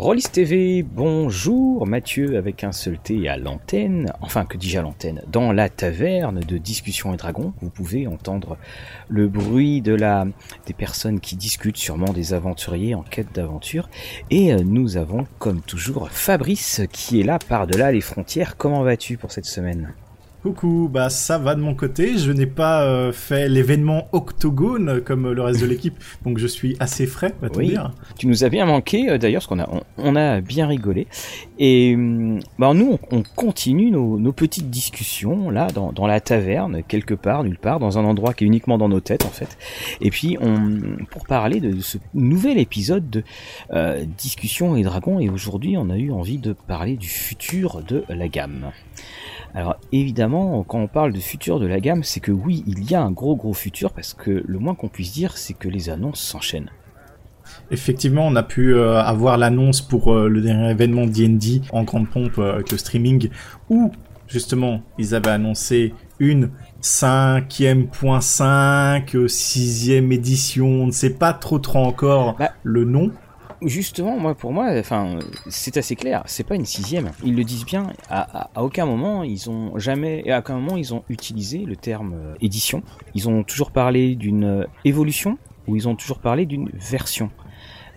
Rollis TV, bonjour, Mathieu avec un seul T à l'antenne, enfin que dis-je à l'antenne, dans la taverne de Discussion et Dragons, vous pouvez entendre le bruit de la des personnes qui discutent sûrement des aventuriers en quête d'aventure, et euh, nous avons comme toujours Fabrice qui est là par-delà les frontières, comment vas-tu pour cette semaine? Coucou, bah ça va de mon côté. Je n'ai pas euh, fait l'événement Octogone comme le reste de l'équipe, donc je suis assez frais, va oui. dire. Tu nous as bien manqué euh, d'ailleurs, parce qu'on a on, a bien rigolé. Et bah nous, on, continue nos, nos, petites discussions là dans, dans, la taverne, quelque part, nulle part, dans un endroit qui est uniquement dans nos têtes en fait. Et puis on pour parler de, ce nouvel épisode de euh, discussion et dragons. Et aujourd'hui, on a eu envie de parler du futur de la gamme. Alors évidemment, quand on parle de futur de la gamme, c'est que oui, il y a un gros gros futur parce que le moins qu'on puisse dire, c'est que les annonces s'enchaînent. Effectivement, on a pu euh, avoir l'annonce pour euh, le dernier événement D&D en grande pompe euh, avec le streaming, où justement ils avaient annoncé une cinquième point 5, sixième édition, on ne sait pas trop trop encore bah, le nom justement, moi, pour moi, enfin, c'est assez clair. C'est pas une sixième. Ils le disent bien. À, à, aucun moment, ils ont jamais, à aucun moment, ils ont utilisé le terme euh, édition. Ils ont toujours parlé d'une euh, évolution ou ils ont toujours parlé d'une version.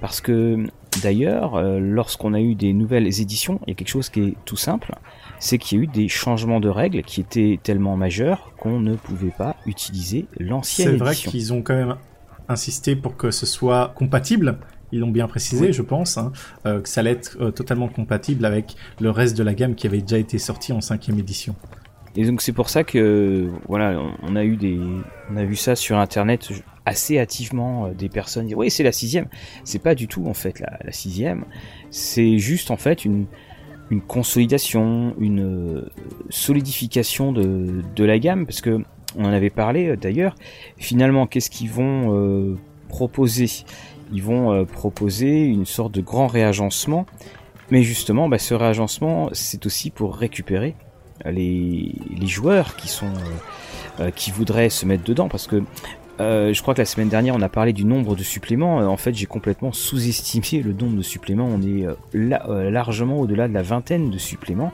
Parce que d'ailleurs, euh, lorsqu'on a eu des nouvelles éditions, il y a quelque chose qui est tout simple, c'est qu'il y a eu des changements de règles qui étaient tellement majeurs qu'on ne pouvait pas utiliser l'ancienne édition. C'est vrai qu'ils ont quand même insisté pour que ce soit compatible ils l'ont bien précisé, je pense, hein, euh, que ça allait être euh, totalement compatible avec le reste de la gamme qui avait déjà été sorti en cinquième édition. Et donc c'est pour ça que voilà, on a eu des, on a vu ça sur internet assez hâtivement euh, des personnes dire oui c'est la sixième. C'est pas du tout en fait la, la sixième. C'est juste en fait une une consolidation, une solidification de, de la gamme parce que on en avait parlé d'ailleurs. Finalement, qu'est-ce qu'ils vont euh, proposer? Ils vont euh, proposer une sorte de grand réagencement. Mais justement, bah, ce réagencement, c'est aussi pour récupérer les, les joueurs qui sont euh, euh, qui voudraient se mettre dedans, parce que je crois que la semaine dernière, on a parlé du nombre de suppléments. en fait, j'ai complètement sous-estimé le nombre de suppléments. On est largement au-delà de la vingtaine de suppléments.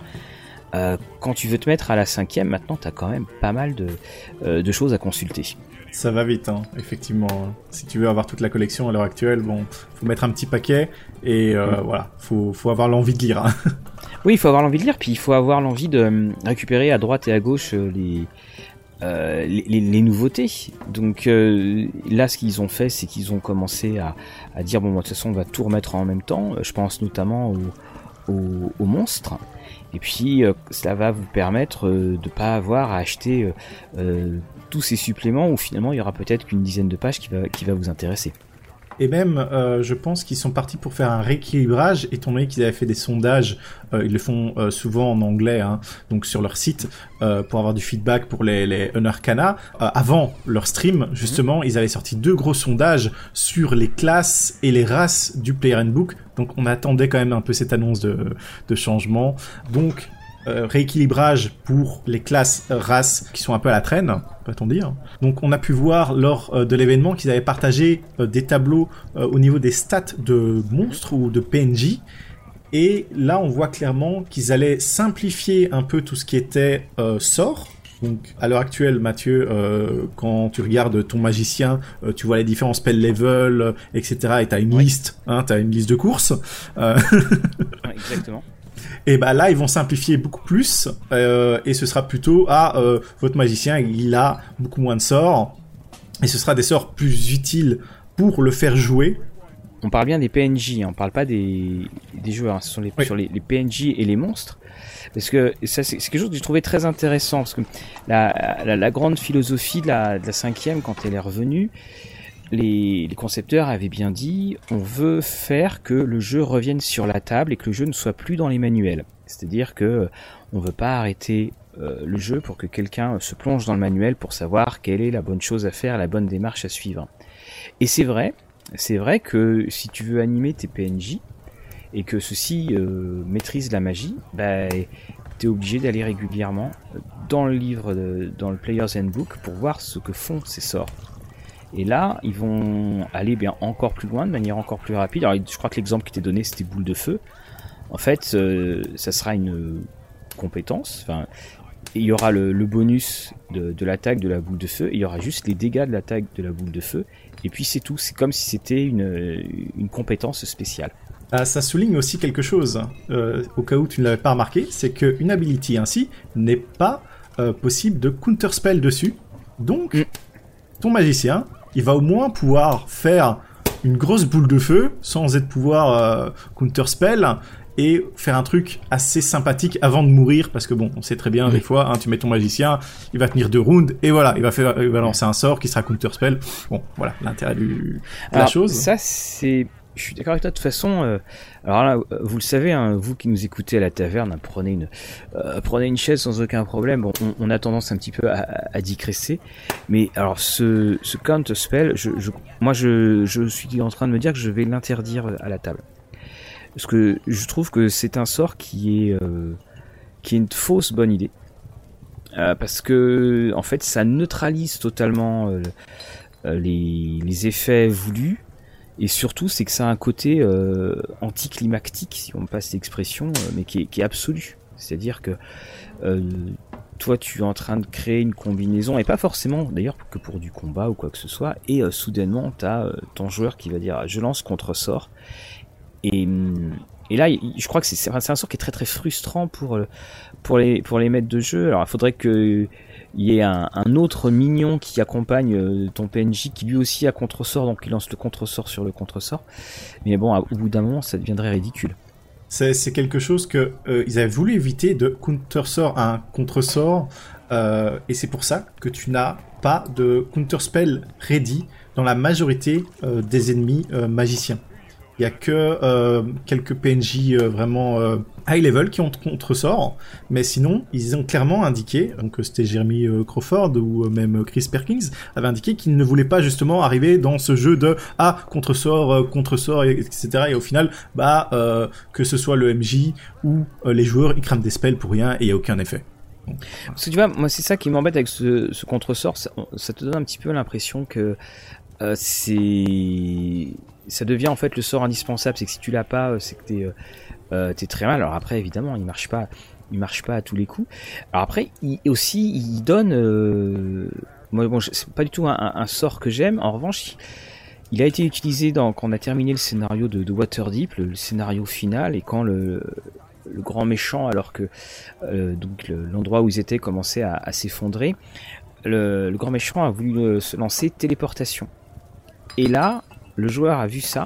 quand tu veux te mettre à la cinquième, maintenant, tu as quand même pas mal de choses à consulter. Ça va vite, hein, effectivement. Si tu veux avoir toute la collection à l'heure actuelle, bon, faut mettre un petit paquet et euh, voilà, faut, faut avoir l'envie de lire. Hein. Oui, il faut avoir l'envie de lire, puis il faut avoir l'envie de euh, récupérer à droite et à gauche euh, les, euh, les, les, nouveautés. Donc euh, là, ce qu'ils ont fait, c'est qu'ils ont commencé à, à dire bon, de toute façon, on va tout remettre en même temps. Je pense notamment aux, aux, aux monstres. Et puis, euh, cela va vous permettre de pas avoir à acheter tous ces suppléments où finalement il y aura peut-être qu'une dizaine de pages qui va, qui va vous intéresser. Et même, euh, je pense qu'ils sont partis pour faire un rééquilibrage, étant donné qu'ils avaient fait des sondages, euh, ils le font euh, souvent en anglais, hein, donc sur leur site, pour avoir du feedback pour les, les Unarcana. avant leur stream, justement, ils avaient sorti deux gros sondages sur les classes et les races du Player Handbook. Donc on attendait quand même un peu cette annonce de, de changement. Donc euh, rééquilibrage pour les classes euh, races qui sont un peu à la traîne, peut-on dire. Donc on a pu voir lors euh, de l'événement qu'ils avaient partagé des tableaux au niveau des stats de monstres ou de PNJ. Et là, on voit clairement qu'ils allaient simplifier un peu tout ce qui était sort. Donc, à l'heure actuelle, Mathieu, quand tu regardes ton magicien, tu vois les différents spell levels, etc. Et t'as une liste, hein, t'as une liste de courses. Exactement. Et bah là, ils vont simplifier beaucoup plus, euh, et ce sera plutôt à ah, euh, votre magicien, il a beaucoup moins de sorts, et ce sera des sorts plus utiles pour le faire jouer. On parle bien des PNJ, hein, on parle pas des, des joueurs, hein. ce sont les, sur les, les, PNJ et les monstres. Parce que ça, c'est quelque chose que j'ai trouvé très intéressant, parce que la, la, la grande philosophie de la, de la cinquième, quand elle est revenue, les, concepteurs avaient bien dit on veut faire que le jeu revienne sur la table et que le jeu ne soit plus dans les manuels. C'est-à-dire que euh, on veut pas arrêter euh, le jeu pour que quelqu'un se plonge dans le manuel pour savoir quelle est la bonne chose à faire, la bonne démarche à suivre. Et c'est vrai, c'est vrai que si tu veux animer tes PNJ et que ceux-ci euh, maîtrisent la magie, bah, tu es obligé d'aller régulièrement dans le livre, de, dans le Player's Handbook pour voir ce que font ces sorts. Et là, ils vont aller bien encore plus loin, de manière encore plus rapide. Alors, je crois que l'exemple qui était donné, c'était boule de feu. En fait, euh, ça sera une compétence. Enfin, il y aura le, bonus de, l'attaque de la boule de feu. Il y aura juste les dégâts de l'attaque de la boule de feu. Et puis c'est tout. C'est comme si c'était une, une compétence spéciale. Ah, ça souligne aussi quelque chose, euh, au cas où tu ne l'avais pas remarqué, c'est qu'une ability ainsi n'est pas euh, possible de counterspell dessus. Donc, mm. ton magicien, il va au moins pouvoir faire une grosse boule de feu sans être pouvoir euh, counterspell et faire un truc assez sympathique avant de mourir parce que bon on sait très bien des fois hein, tu mets ton magicien il va tenir deux rounds et voilà il va faire il va lancer un sort qui sera counterspell. Bon voilà l'intérêt de la chose. ça c'est je suis d'accord avec toi. De toute façon, euh, alors là, vous le savez, hein, vous qui nous écoutez à la taverne, prenez une, euh, prenez une chaise sans aucun problème. On, a tendance un petit peu à, à, digresser, mais alors ce, ce counter spell, moi, je, je suis en train de me dire que je vais l'interdire à la table, parce que je trouve que c'est un sort qui est, euh, qui est une fausse bonne idée, parce que en fait, ça neutralise totalement les effets voulus et surtout, c'est que ça a un côté euh, anticlimactique, si on me passe l'expression, euh, mais qui est, absolu. C'est-à-dire que euh, toi, tu es en train de créer une combinaison, et pas forcément d'ailleurs que pour du combat ou quoi que ce soit, et euh, soudainement, tu as ton joueur qui va dire je lance contre-sort. Et, et là, je crois que c'est un sort qui est très très frustrant pour, pour, les, pour les maîtres de jeu. Alors, il faudrait que il y a un, autre mignon qui accompagne euh, ton PNJ qui lui aussi a contre-sort, donc il lance le contre-sort sur le contre-sort. Mais bon, au bout d'un moment, ça deviendrait ridicule. C'est quelque chose que euh, avaient voulu éviter de counter-sort à un contre-sort, euh, et c'est pour ça que tu n'as pas de counter-spell ready dans la majorité des ennemis magiciens. Il y a que euh, quelques PNJ euh, vraiment euh, high level qui ont contre-sort, mais sinon ils ont clairement indiqué, donc c'était Jeremy Crawford ou même Chris Perkins avait indiqué qu'ils ne voulaient pas justement arriver dans ce jeu de ah contre-sort, contre-sort, etc. Et au final, bah que ce soit le MJ ou les joueurs, ils crament des spells pour rien et il a aucun effet. Parce que tu vois, moi c'est ça qui m'embête avec ce, ce contre-sort, ça, te donne un petit peu l'impression que euh, c'est ça devient en fait le sort indispensable. C'est que si tu l'as pas, euh, c'est que t'es euh, es très mal. Alors après, évidemment, il marche pas, il marche pas à tous les coups. Alors après, il, aussi, il donne. Euh, moi, bon, c'est pas du tout un, sort que j'aime. En revanche, il, a été utilisé quand on a terminé le scénario de, de Waterdeep, le, scénario final, et quand le, grand méchant, alors que donc l'endroit où ils étaient commençait à, s'effondrer, le, le, grand méchant a voulu se lancer téléportation. Et là, le joueur a vu ça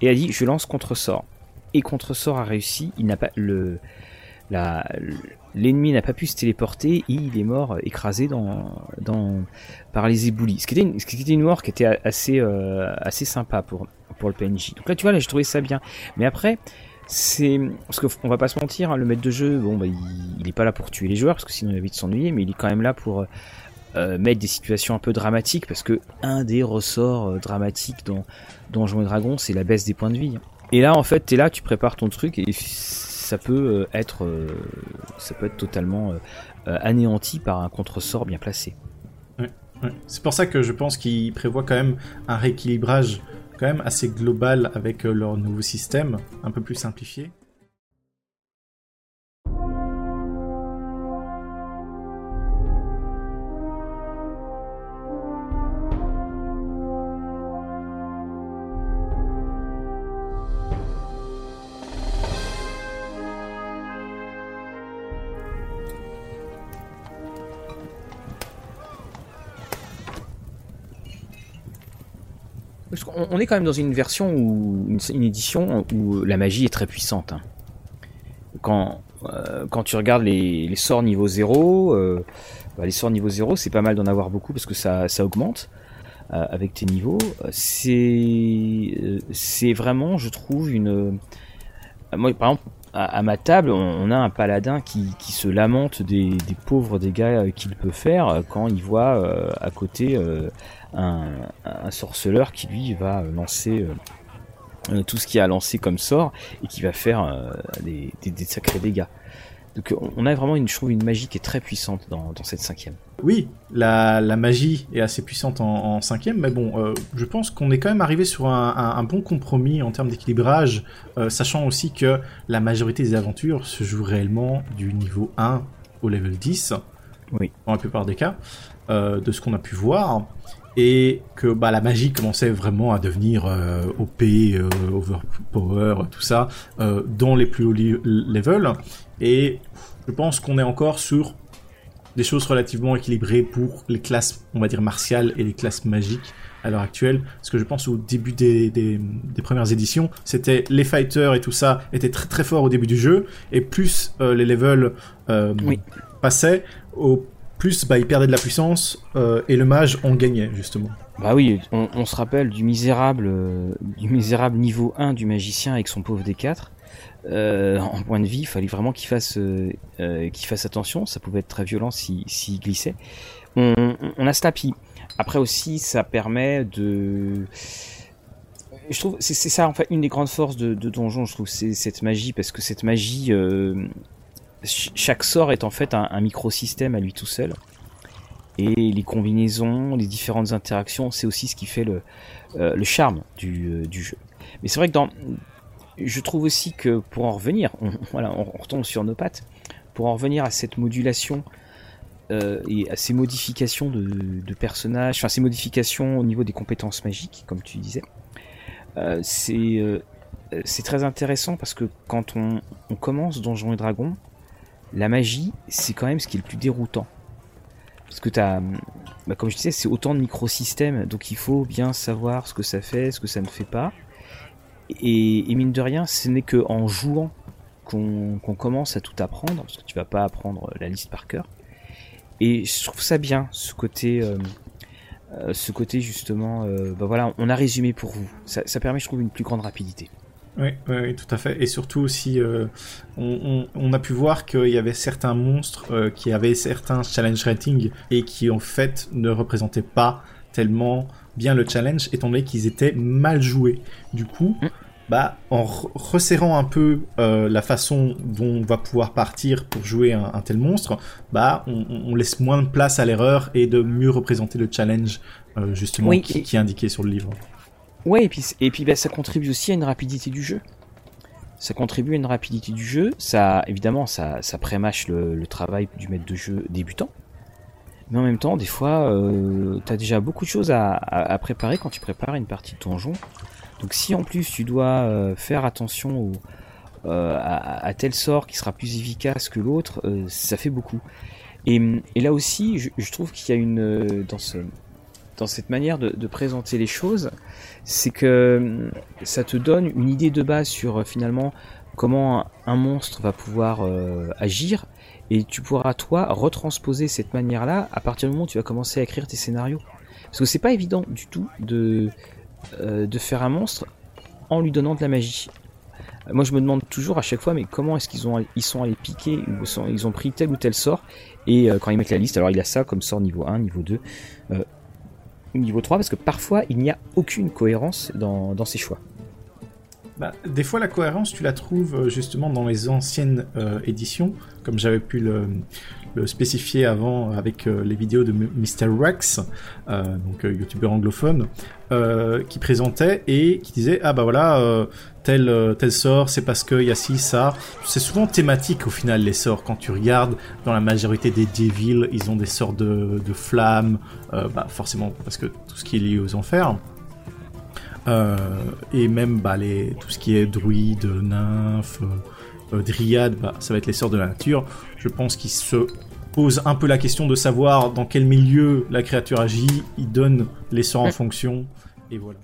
et a dit je lance contre-sort. Et contre-sort a réussi, il n'a pas le l'ennemi n'a pas pu se téléporter et il est mort écrasé dans, dans par les éboulis. Ce qui était une, ce qui était une mort qui était assez euh, assez sympa pour pour le PNJ. Donc là tu vois là j'ai trouvé ça bien. Mais après c'est parce qu'on va pas se mentir, hein, le maître de jeu, bon bah il, il est pas là pour tuer les joueurs parce que sinon il a vite s'ennuyer, mais il est quand même là pour euh, mettre des situations un peu dramatiques parce que un des ressorts euh, dramatiques dans Donjons et Dragons c'est la baisse des points de vie. Et là en fait t'es là, tu prépares ton truc et ça peut euh, être ça peut être totalement anéanti par un contre-sort bien placé. C'est pour ça que je pense qu'ils prévoient quand même un rééquilibrage quand même assez global avec leur nouveau système, un peu plus simplifié. On est quand même dans une version ou une, édition où la magie est très puissante. Hein. Quand, euh, quand tu regardes les, sorts niveau 0, euh, bah, les sorts niveau 0, c'est pas mal d'en avoir beaucoup parce que ça, augmente euh, avec tes niveaux. C'est vraiment, je trouve, une. Moi, par exemple, à, ma table, on, a un paladin qui, se lamente des pauvres dégâts qu'il peut faire quand il voit à côté un, sorceleur qui lui va lancer euh, euh, tout ce qui a lancé comme sort et qui va faire euh, des, sacrés dégâts. Donc on a vraiment une, je trouve, une magie qui est très puissante dans, dans cette cinquième. Oui, la, la, magie est assez puissante en, en cinquième, mais bon, euh, je pense qu'on est quand même arrivé sur un, un, un bon compromis en termes d'équilibrage, sachant aussi que la majorité des aventures se jouent réellement du niveau 1 au level 10, oui. dans la plupart des cas, de ce qu'on a pu voir et que bah, la magie commençait vraiment à devenir euh, OP, euh, overpower, tout ça, euh, dans les plus hauts levels. Et je pense qu'on est encore sur des choses relativement équilibrées pour les classes, on va dire, martiales et les classes magiques à l'heure actuelle. Parce que je pense au début des, des, des premières éditions, c'était les fighters et tout ça étaient très très forts au début du jeu, et plus euh, les levels Oui. passaient, au plus bah, ils perdaient de la puissance euh, et le mage en gagnait justement. Bah oui, on, se rappelle du misérable, euh, du misérable niveau 1 du magicien avec son pauvre D4. Euh, en point de vie, il fallait vraiment qu'il fasse, qu'il fasse attention. Ça pouvait être très violent s'il s'il glissait. On, on- a ce tapis. Après aussi, ça permet de. Je trouve c'est ça en fait une des grandes forces de, donjon. Je trouve c'est cette magie parce que cette magie, chaque sort est en fait un, un microsystème à lui tout seul. Et les combinaisons, les différentes interactions, c'est aussi ce qui fait le, euh, charme du, euh, du jeu. Mais c'est vrai que dans, je trouve aussi que pour en revenir, on, voilà, on retombe sur nos pattes, pour en revenir à cette modulation euh, et à ces modifications de, personnages, enfin ces modifications au niveau des compétences magiques, comme tu disais, c'est très intéressant parce que quand on commence Donjons et Dragons, la magie, c'est quand même ce qui est le plus déroutant. Parce que t'as, bah, comme je disais, c'est autant de microsystèmes, donc il faut bien savoir ce que ça fait, ce que ça ne fait pas. Et, mine de rien, ce n'est que en jouant qu'on commence à tout apprendre, parce que tu vas pas apprendre la liste par cœur. Et je trouve ça bien, ce côté, euh, euh, ce côté justement, euh, bah voilà, on a résumé pour vous. Ça permet, je trouve, une plus grande rapidité. Oui, oui, oui, tout à fait. Et surtout aussi, euh, on, on, on a pu voir qu'il y avait certains monstres euh, qui avaient certains challenge ratings et qui en fait ne représentaient pas tellement bien le challenge, étant donné qu'ils étaient mal joués. Du coup, Mm. bah, en re- resserrant un peu euh, la façon dont on va pouvoir partir pour jouer un, un tel monstre, bah, on, laisse moins de place à l'erreur et de mieux représenter le challenge euh, justement Oui, qui, qui est indiqué sur le livre. Ouais, et puis, et puis bah, ça contribue aussi à une rapidité du jeu. Ça contribue à une rapidité du jeu. Ça, évidemment, ça, ça prémâche le, travail du maître de jeu débutant. Mais en même temps, des fois, euh, t'as déjà beaucoup de choses à, à, préparer quand tu prépares une partie de donjon. Donc si en plus tu dois euh, faire attention euh, à, tel sort qui sera plus efficace que l'autre, ça fait beaucoup. Et, là aussi, je, je trouve qu'il y a une dans ce dans cette manière de, présenter les choses, c'est que hum, ça te donne une idée de base sur euh, finalement comment un, monstre va pouvoir euh, agir et tu pourras toi retransposer cette manière-là à partir du moment où tu vas commencer à écrire tes scénarios. Parce que c'est pas évident du tout de euh, de faire un monstre en lui donnant de la magie. Euh, Moi, je me demande toujours à chaque fois, mais comment est-ce qu'ils ont, ils sont allés piquer, ils ont pris tel ou tel sort, et euh, quand ils mettent la liste, alors il a ça comme sort niveau 1, niveau 2, euh, niveau 3, parce que parfois il n'y a aucune cohérence dans, dans ces choix. Bah, des fois, la cohérence, tu la trouves euh, justement dans les anciennes euh, éditions, comme j'avais pu le, le spécifier avant avec euh, les vidéos de Mr. Rex, euh, donc euh, youtubeur anglophone, euh, qui présentait et qui disait ah bah voilà euh, tel euh, tel sort, c'est parce qu'il y a ci ça. C'est souvent thématique au final les sorts. Quand tu regardes dans la majorité des Devils, ils ont des sorts de, de flammes, euh, bah forcément parce que tout ce qui est lié aux enfers. Euh, et même bah, les, tout ce qui est druide, nymphe, euh, euh, dryade, bah, ça va être les de la nature. Je pense qu'ils se posent un peu la question de savoir dans quel milieu la créature agit. Ils donnent les sorts en Mm. fonction. Et voilà.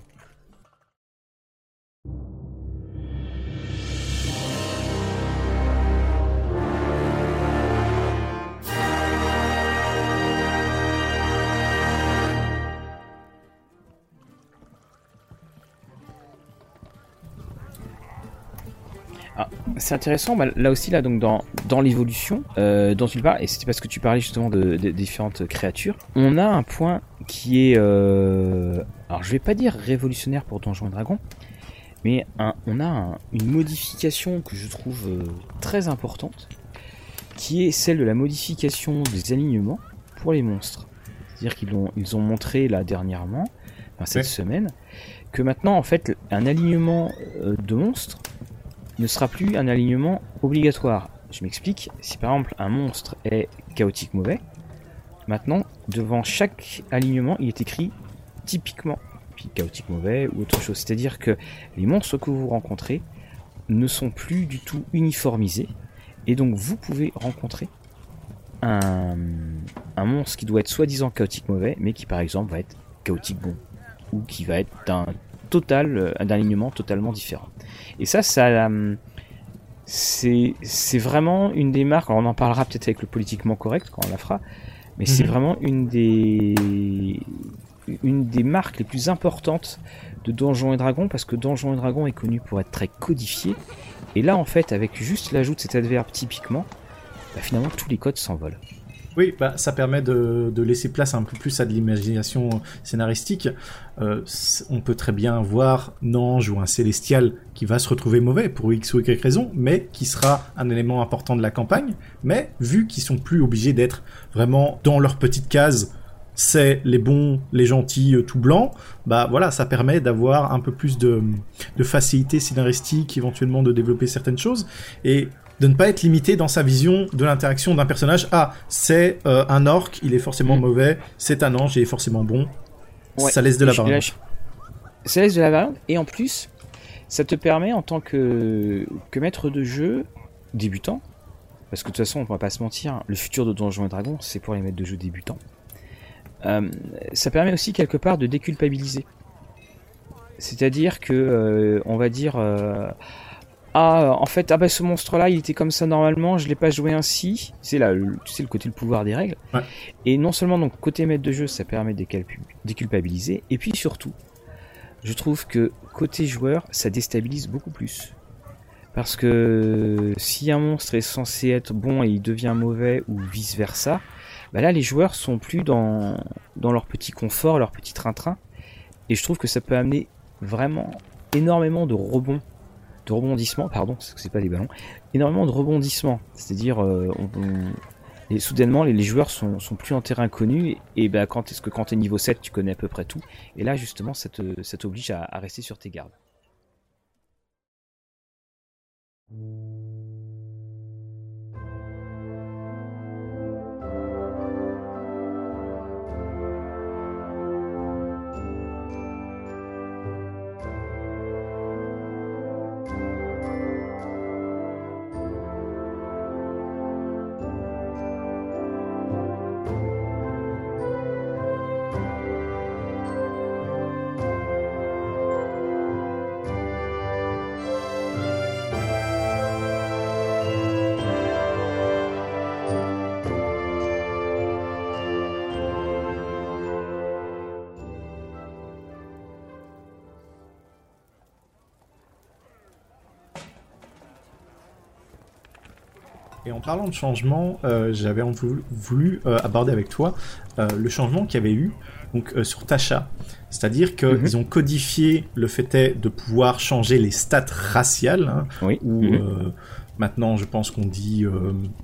C'est intéressant, bah, là aussi, là, donc dans, dans l'évolution euh, dont tu parles, et c'était parce que tu parlais justement de, de- différentes créatures, on a un point qui est, euh, alors je vais pas dire révolutionnaire pour Donjons et Dragons, mais un- on a un- une modification que je trouve euh, très importante, qui est celle de la modification des alignements pour les monstres. C'est-à-dire qu'ils ont, ils ont montré là dernièrement, cette semaine, que maintenant en fait un alignement euh, de monstres ne sera plus un alignement obligatoire. Je m'explique, si par exemple un monstre est chaotique mauvais, maintenant devant chaque alignement il est écrit typiquement chaotique mauvais ou autre chose. C'est-à-dire que les monstres que vous rencontrez ne sont plus du tout uniformisés et donc vous pouvez rencontrer un, un monstre qui doit être soi-disant chaotique mauvais mais qui par exemple va être chaotique bon ou qui va être d'un total, euh, d'un alignement totalement différent. Et ça, ça, euh, c'est, vraiment une des marques. on en parlera peut-être avec le politiquement correct quand on la fera, mais c'est mhm. vraiment une des, une des marques les plus importantes de Donjons et Dragons parce que Donjons et Dragons est connu pour être très codifié. Et là, en fait, avec juste l'ajout de cet adverbe typiquement, bah, finalement tous les codes s'envolent. Oui, bah, ça permet de, laisser place un peu plus à de l'imagination scénaristique. Euh, on peut très bien voir un ange ou un célestial qui va se retrouver mauvais pour X ou Y raison, mais qui sera un élément important de la campagne. Mais vu qu'ils sont plus obligés d'être vraiment dans leur petite case, c'est les bons, les gentils, euh, tout blancs, bah voilà, ça permet d'avoir un peu plus de, de facilité scénaristique, éventuellement de développer certaines choses. Et de ne pas être limité dans sa vision de l'interaction d'un personnage. Ah, c'est euh, un orc, il est forcément mm. mauvais, c'est un ange, il est forcément bon. Ça laisse de la variante. Ça laisse de la variante, et en plus, ça te permet en tant que, que maître de jeu débutant, parce que de toute façon, on va pas se mentir, le futur de Donjons et Dragons, c'est pour les maîtres de jeu débutants. Euh, ça permet aussi quelque part de déculpabiliser. C'est-à-dire que, euh, on va dire, ah en fait ah bah ce monstre là il était comme ça normalement je l'ai pas joué ainsi. C'est là le, tu sais le côté le pouvoir des règles. Et non seulement donc côté maître de jeu ça permet de déculpabiliser et puis surtout je trouve que côté joueur ça déstabilise beaucoup plus. Parce que si un monstre est censé être bon et il devient mauvais ou vice versa bah là les joueurs sont plus dans dans leur petit confort leur petit train-train. Et je trouve que ça peut amener vraiment énormément de rebonds de rebondissements, pardon, c'est pas des ballons, énormément de rebondissements. C'est-à-dire, euh, soudainement, les, joueurs sont, plus en terrain connu, et, ben, quand est-ce que quand t'es niveau 7, tu connais à peu près tout, et là, justement, ça t'oblige à rester sur tes gardes. Et en parlant de changement, euh, j'avais voulu, euh, aborder avec toi euh, le changement qu'il y avait eu donc, sur Tasha. C'est-à-dire qu'ils mhm. ont codifié le fait de pouvoir changer les stats raciales. Hein, oui. Ou mhm. maintenant, je pense qu'on dit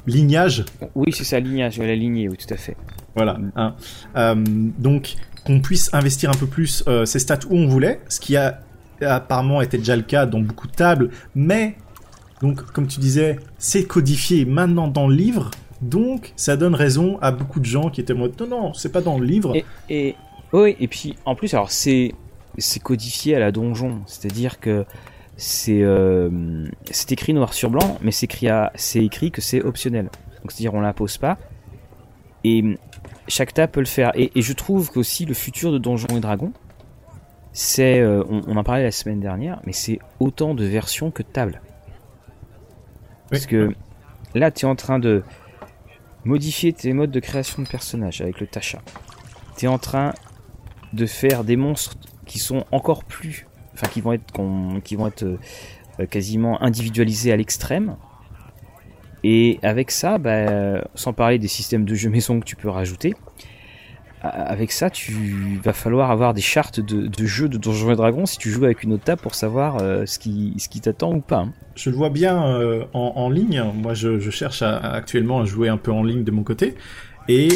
lignage. Oui, c'est ça, lignage, la lignée, oui, tout à fait. Voilà. Hein. donc, qu'on puisse investir un peu plus ces stats où on voulait, ce qui a apparemment été déjà le cas dans beaucoup de tables, mais donc, comme tu disais, c'est codifié maintenant dans le livre. Donc, ça donne raison à beaucoup de gens qui étaient en mode non, non, c'est pas dans le livre. Et, oui, et puis en plus, alors c'est codifié à la donjon, c'est-à-dire que c'est euh, écrit noir sur blanc, mais c'est écrit c'est écrit que c'est optionnel. Donc c'est-à-dire on l'impose pas. Et chaque table peut le faire. Et, je trouve qu'aussi le futur de Donjons et Dragons, c'est, euh, on, on, en parlait la semaine dernière, mais c'est autant de versions que de tables. Parce que là, tu es en train de modifier tes modes de création de personnages avec le Tasha. Tu es en train de faire des monstres qui sont encore plus. Enfin, qui vont être, qui vont être euh, quasiment individualisés à l'extrême. Et avec ça, bah, sans parler des systèmes de jeu maison que tu peux rajouter, avec ça, tu vas falloir avoir des chartes de, de jeu de Donjons et Dragons si tu joues avec une autre table pour savoir ce qui, ce qui t'attend ou pas. Hein. Je le vois bien en, en, ligne. Moi, je, je cherche actuellement à jouer un peu en ligne de mon côté. Et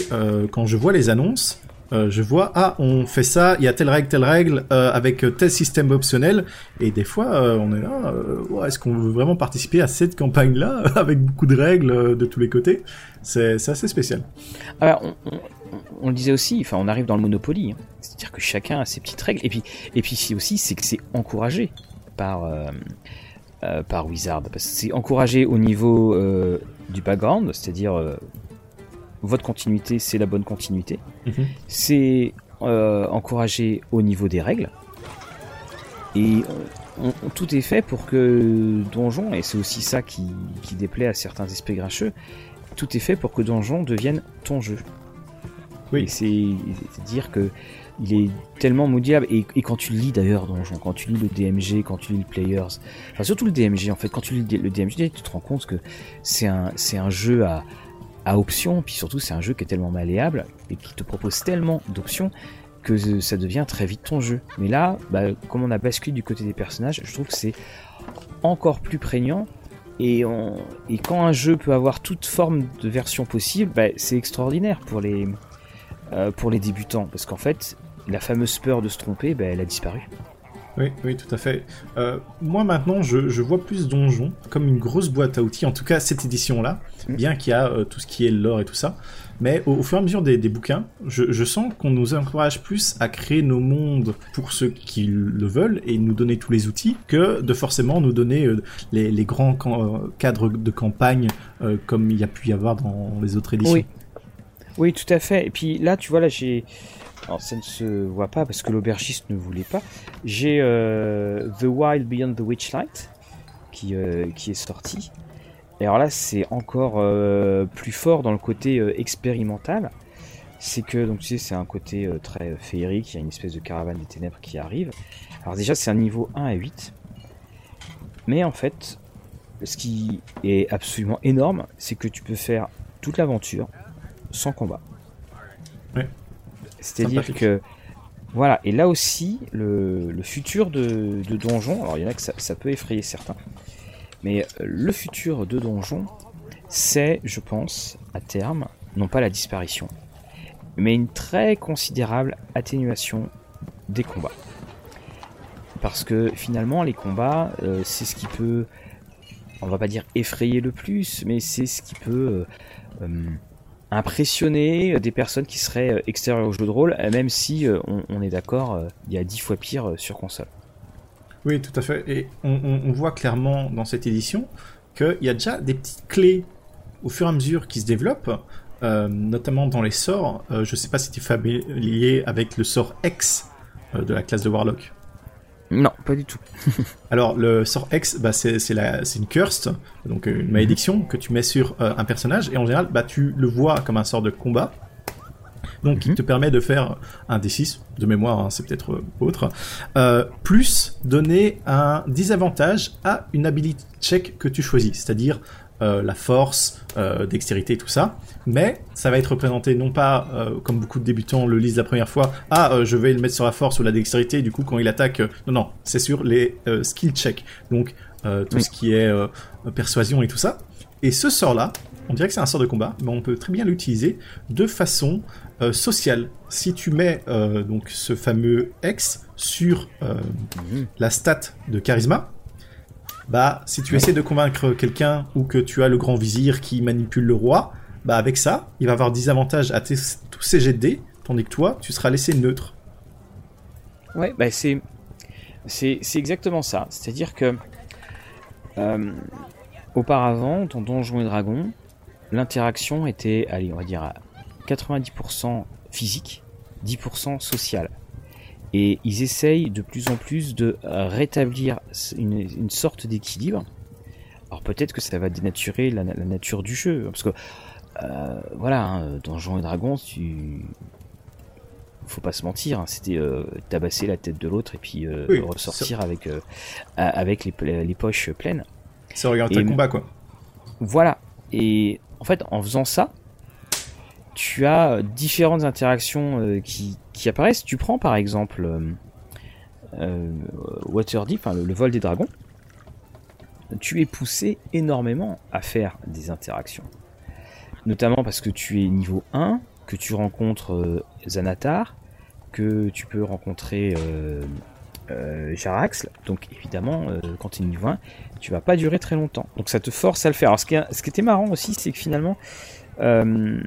quand je vois les annonces, euh, je vois, ah, on fait ça, il y a telle règle, telle règle, euh, avec tel système optionnel, et des fois, euh, on est là, est-ce qu'on veut vraiment participer à cette campagne-là, avec beaucoup de règles de tous les côtés? C'est assez spécial. Alors, on, le disait aussi, enfin, on arrive dans le Monopoly, hein. c'est-à-dire que chacun a ses petites règles, et puis, et puis ici aussi, c'est que c'est encouragé par, par Wizard, parce que c'est encouragé au niveau du background, c'est-à-dire votre continuité, c'est la bonne continuité. Mhm. C'est euh, encouragé au niveau des règles. Et tout est fait pour que Donjon, et c'est aussi ça qui, déplaît à certains esprits grincheux, tout est fait pour que Donjon devienne ton jeu. Oui. c'est dire que il est tellement modiable et, quand tu lis d'ailleurs Donjon, quand tu lis le DMG, quand tu lis le Players, enfin surtout le DMG en fait, quand tu lis le DMG, tu te rends compte que c'est un, un jeu à, à options, puis surtout c'est un jeu qui est tellement malléable et qui te propose tellement d'options que ça devient très vite ton jeu. Mais là, bah, comme on a basculé du côté des personnages, je trouve que c'est encore plus prégnant. Et, et, quand un jeu peut avoir toute forme de version possible, bah, c'est extraordinaire pour les, euh, pour les débutants. Parce qu'en fait, la fameuse peur de se tromper, bah, elle a disparu. Oui, oui, tout à fait. Euh, moi maintenant, je, vois plus Donjon comme une grosse boîte à outils, en tout cas cette édition-là, mm. bien qu'il y a euh, tout ce qui est lore et tout ça. Mais au, fur et à mesure des, bouquins, je, sens qu'on nous encourage plus à créer nos mondes pour ceux qui le veulent et nous donner tous les outils que de forcément nous donner euh, les, grands cadres de campagne comme il y a pu y avoir dans les autres éditions. Oui. Oui, tout à fait. Et puis là, tu vois, là j'ai alors ça ne se voit pas parce que l'aubergiste ne voulait pas. J'ai euh, The Wild Beyond the Witchlight qui, euh, qui est sorti. Et alors là c'est encore euh, plus fort dans le côté expérimental. C'est que donc tu sais c'est un côté très féerique, il y a une espèce de caravane des ténèbres qui arrive. Alors déjà c'est un niveau 1 à 8. Mais en fait, ce qui est absolument énorme, c'est que tu peux faire toute l'aventure sans combat. Ouais. C'est-à-dire que voilà, et là aussi, le, futur de, Donjon, alors il y en a que ça, peut effrayer certains, mais euh, le futur de Donjon, c'est, je pense, à terme, non pas la disparition, mais une très considérable atténuation des combats. Parce que finalement, les combats, euh, c'est ce qui peut, on va pas dire effrayer le plus, mais c'est ce qui peut euh, impressionner des personnes qui seraient euh, extérieures au jeu de rôle, même si euh, on, est d'accord, euh, il y a dix fois pire sur console. Oui, tout à fait. Et on, voit clairement dans cette édition qu'il y a déjà des petites clés au fur et à mesure qui se développent, notamment dans les sorts. je ne sais pas si tu es familier avec le sort X de la classe de Warlock. Non, pas du tout. Alors, le sort X, bah, c'est une curse, donc euh, une malédiction que tu mets sur euh, un personnage, et en général, bah, tu le vois comme un sort de combat. Donc, qui mhm. te permet de faire un D6, de mémoire, hein, c'est peut-être euh, autre, plus donner un désavantage à une ability check que tu choisis, c'est-à-dire euh, la force, euh, dextérité, tout ça. Mais ça va être représenté non pas euh, comme beaucoup de débutants le lisent la première fois, ah je vais le mettre sur la force ou la dextérité, du coup quand il attaque, non non, c'est sur les skill checks, donc tout ce qui est persuasion et tout ça. Et ce sort là, on dirait que c'est un sort de combat, mais on peut très bien l'utiliser de façon sociale. Si tu mets donc ce fameux X sur mhm. la stat de charisme, bah si tu essaies de convaincre quelqu'un ou que tu as le grand vizir qui manipule le roi, bah avec ça, il va avoir des avantages à tous ses jets de dés, tandis que toi, tu seras laissé neutre. Ouais, bah c'est c'est exactement ça. C'est-à-dire que euh, auparavant, dans Donjons et Dragons, l'interaction était, allez, on va dire à 90% physique, 10% sociale. Et ils essayent de plus en plus de rétablir une, sorte d'équilibre. Alors peut-être que ça va dénaturer la, nature du jeu, parce que euh, voilà, hein, Donjons et Dragons, tu faut pas se mentir, hein, c'était euh, tabasser la tête de l'autre et puis euh, ressortir avec avec les, les, poches pleines. Ça regarde un combat quoi. Voilà. Et en fait, en faisant ça, tu as différentes interactions qui, apparaissent. Tu prends par exemple Waterdeep, enfin, le, vol des dragons. Tu es poussé énormément à faire des interactions. Notamment parce que tu es niveau 1, que tu rencontres Zanatar, que tu peux rencontrer euh, Jarax. Donc évidemment, euh, quand tu es niveau 1, tu vas pas durer très longtemps. Donc ça te force à le faire. Alors ce qui, ce qui était marrant aussi, c'est que finalement, euh,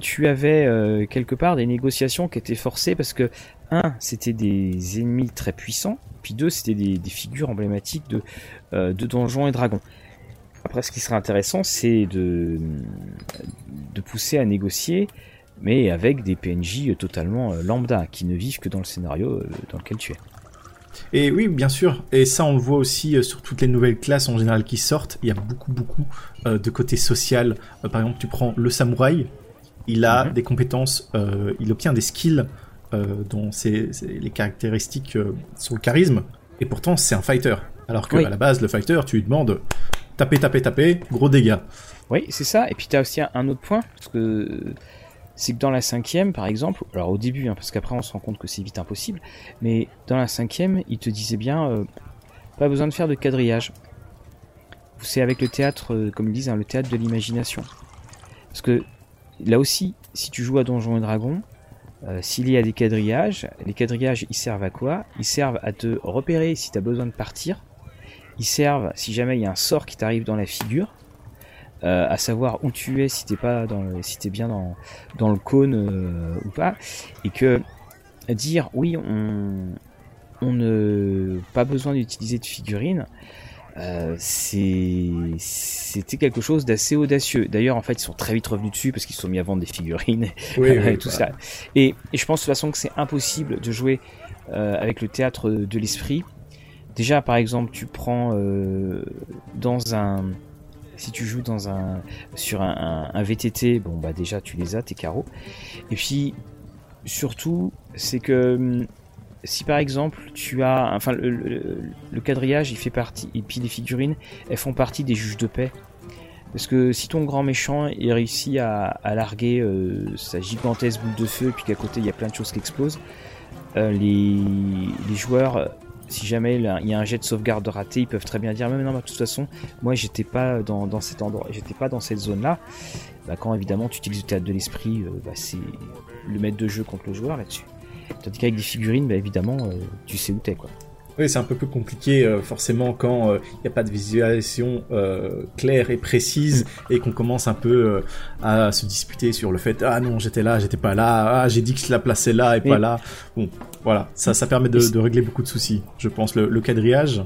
tu avais quelque part des négociations qui étaient forcées parce que, un, c'était des ennemis très puissants, puis deux, c'était des, figures emblématiques de, de donjons et dragons. Après, ce qui serait intéressant, c'est de, de pousser à négocier mais avec des PNJ totalement lambda, qui ne vivent que dans le scénario dans lequel tu es. Et oui, bien sûr. Et ça, on le voit aussi euh, sur toutes les nouvelles classes en général qui sortent. Il y a beaucoup, beaucoup euh, de côté social. Euh, par exemple, tu prends le samouraï. Il a mhm. des compétences, il obtient des skills dont c'est les caractéristiques sont le charisme. Et pourtant, c'est un fighter. Alors qu'à la base, le fighter, tu lui demandes taper, taper, taper, gros dégâts. Oui, c'est ça. Et puis tu as aussi un autre point, parce que c'est que dans la cinquième, par exemple, alors au début, hein, parce qu'après on se rend compte que c'est vite impossible, mais dans la cinquième, il te disait bien, euh, pas besoin de faire de quadrillage. C'est avec le théâtre, euh, comme ils disent, hein, le théâtre de l'imagination. Parce que là aussi, si tu joues à Donjons et Dragons, euh, s'il y a des quadrillages, les quadrillages ils servent à quoi? Ils servent à te repérer si tu as besoin de partir. Ils servent si jamais il y a un sort qui t'arrive dans la figure. Euh, à savoir où tu es, si t'es pas dans, si t'es bien dans, le cône euh, ou pas, et que dire oui, on, on ne pas besoin d'utiliser de figurines. Euh, c'était quelque chose d'assez audacieux. D'ailleurs, en fait, ils sont très vite revenus dessus parce qu'ils se sont mis à vendre des figurines et tout ça. Et, et, je pense de toute façon que c'est impossible de jouer euh, avec le théâtre de l'esprit. Déjà, par exemple, tu prends euh, dans un si tu joues dans un sur un, VTT, bon bah déjà tu les as tes carreaux. Et puis surtout, c'est que hum, si par exemple tu as, enfin le, quadrillage, il fait partie, et puis les figurines, elles font partie des juges de paix. Parce que si ton grand méchant il réussit à, larguer euh, sa gigantesque boule de feu et puis qu'à côté il y a plein de choses qui explosent, euh, les, joueurs si jamais il y a un jet de sauvegarde raté, ils peuvent très bien dire mais non, de toute façon, moi j'étais pas dans, cet endroit, j'étais pas dans cette zone-là. Bah, quand évidemment tu utilises le théâtre de l'esprit, euh, bah, c'est le maître de jeu contre le joueur là-dessus. Tandis qu'avec des figurines, bah, évidemment, euh, tu sais où t'es quoi. Oui, c'est un peu plus compliqué euh, forcément quand il euh, n'y a pas de visualisation euh, claire et précise et qu'on commence un peu à se disputer sur le fait ah non j'étais là, j'étais pas là, ah j'ai dit que je la plaçais là et pas là. Bon, voilà, ça ça permet de, régler beaucoup de soucis, je pense, le, quadrillage.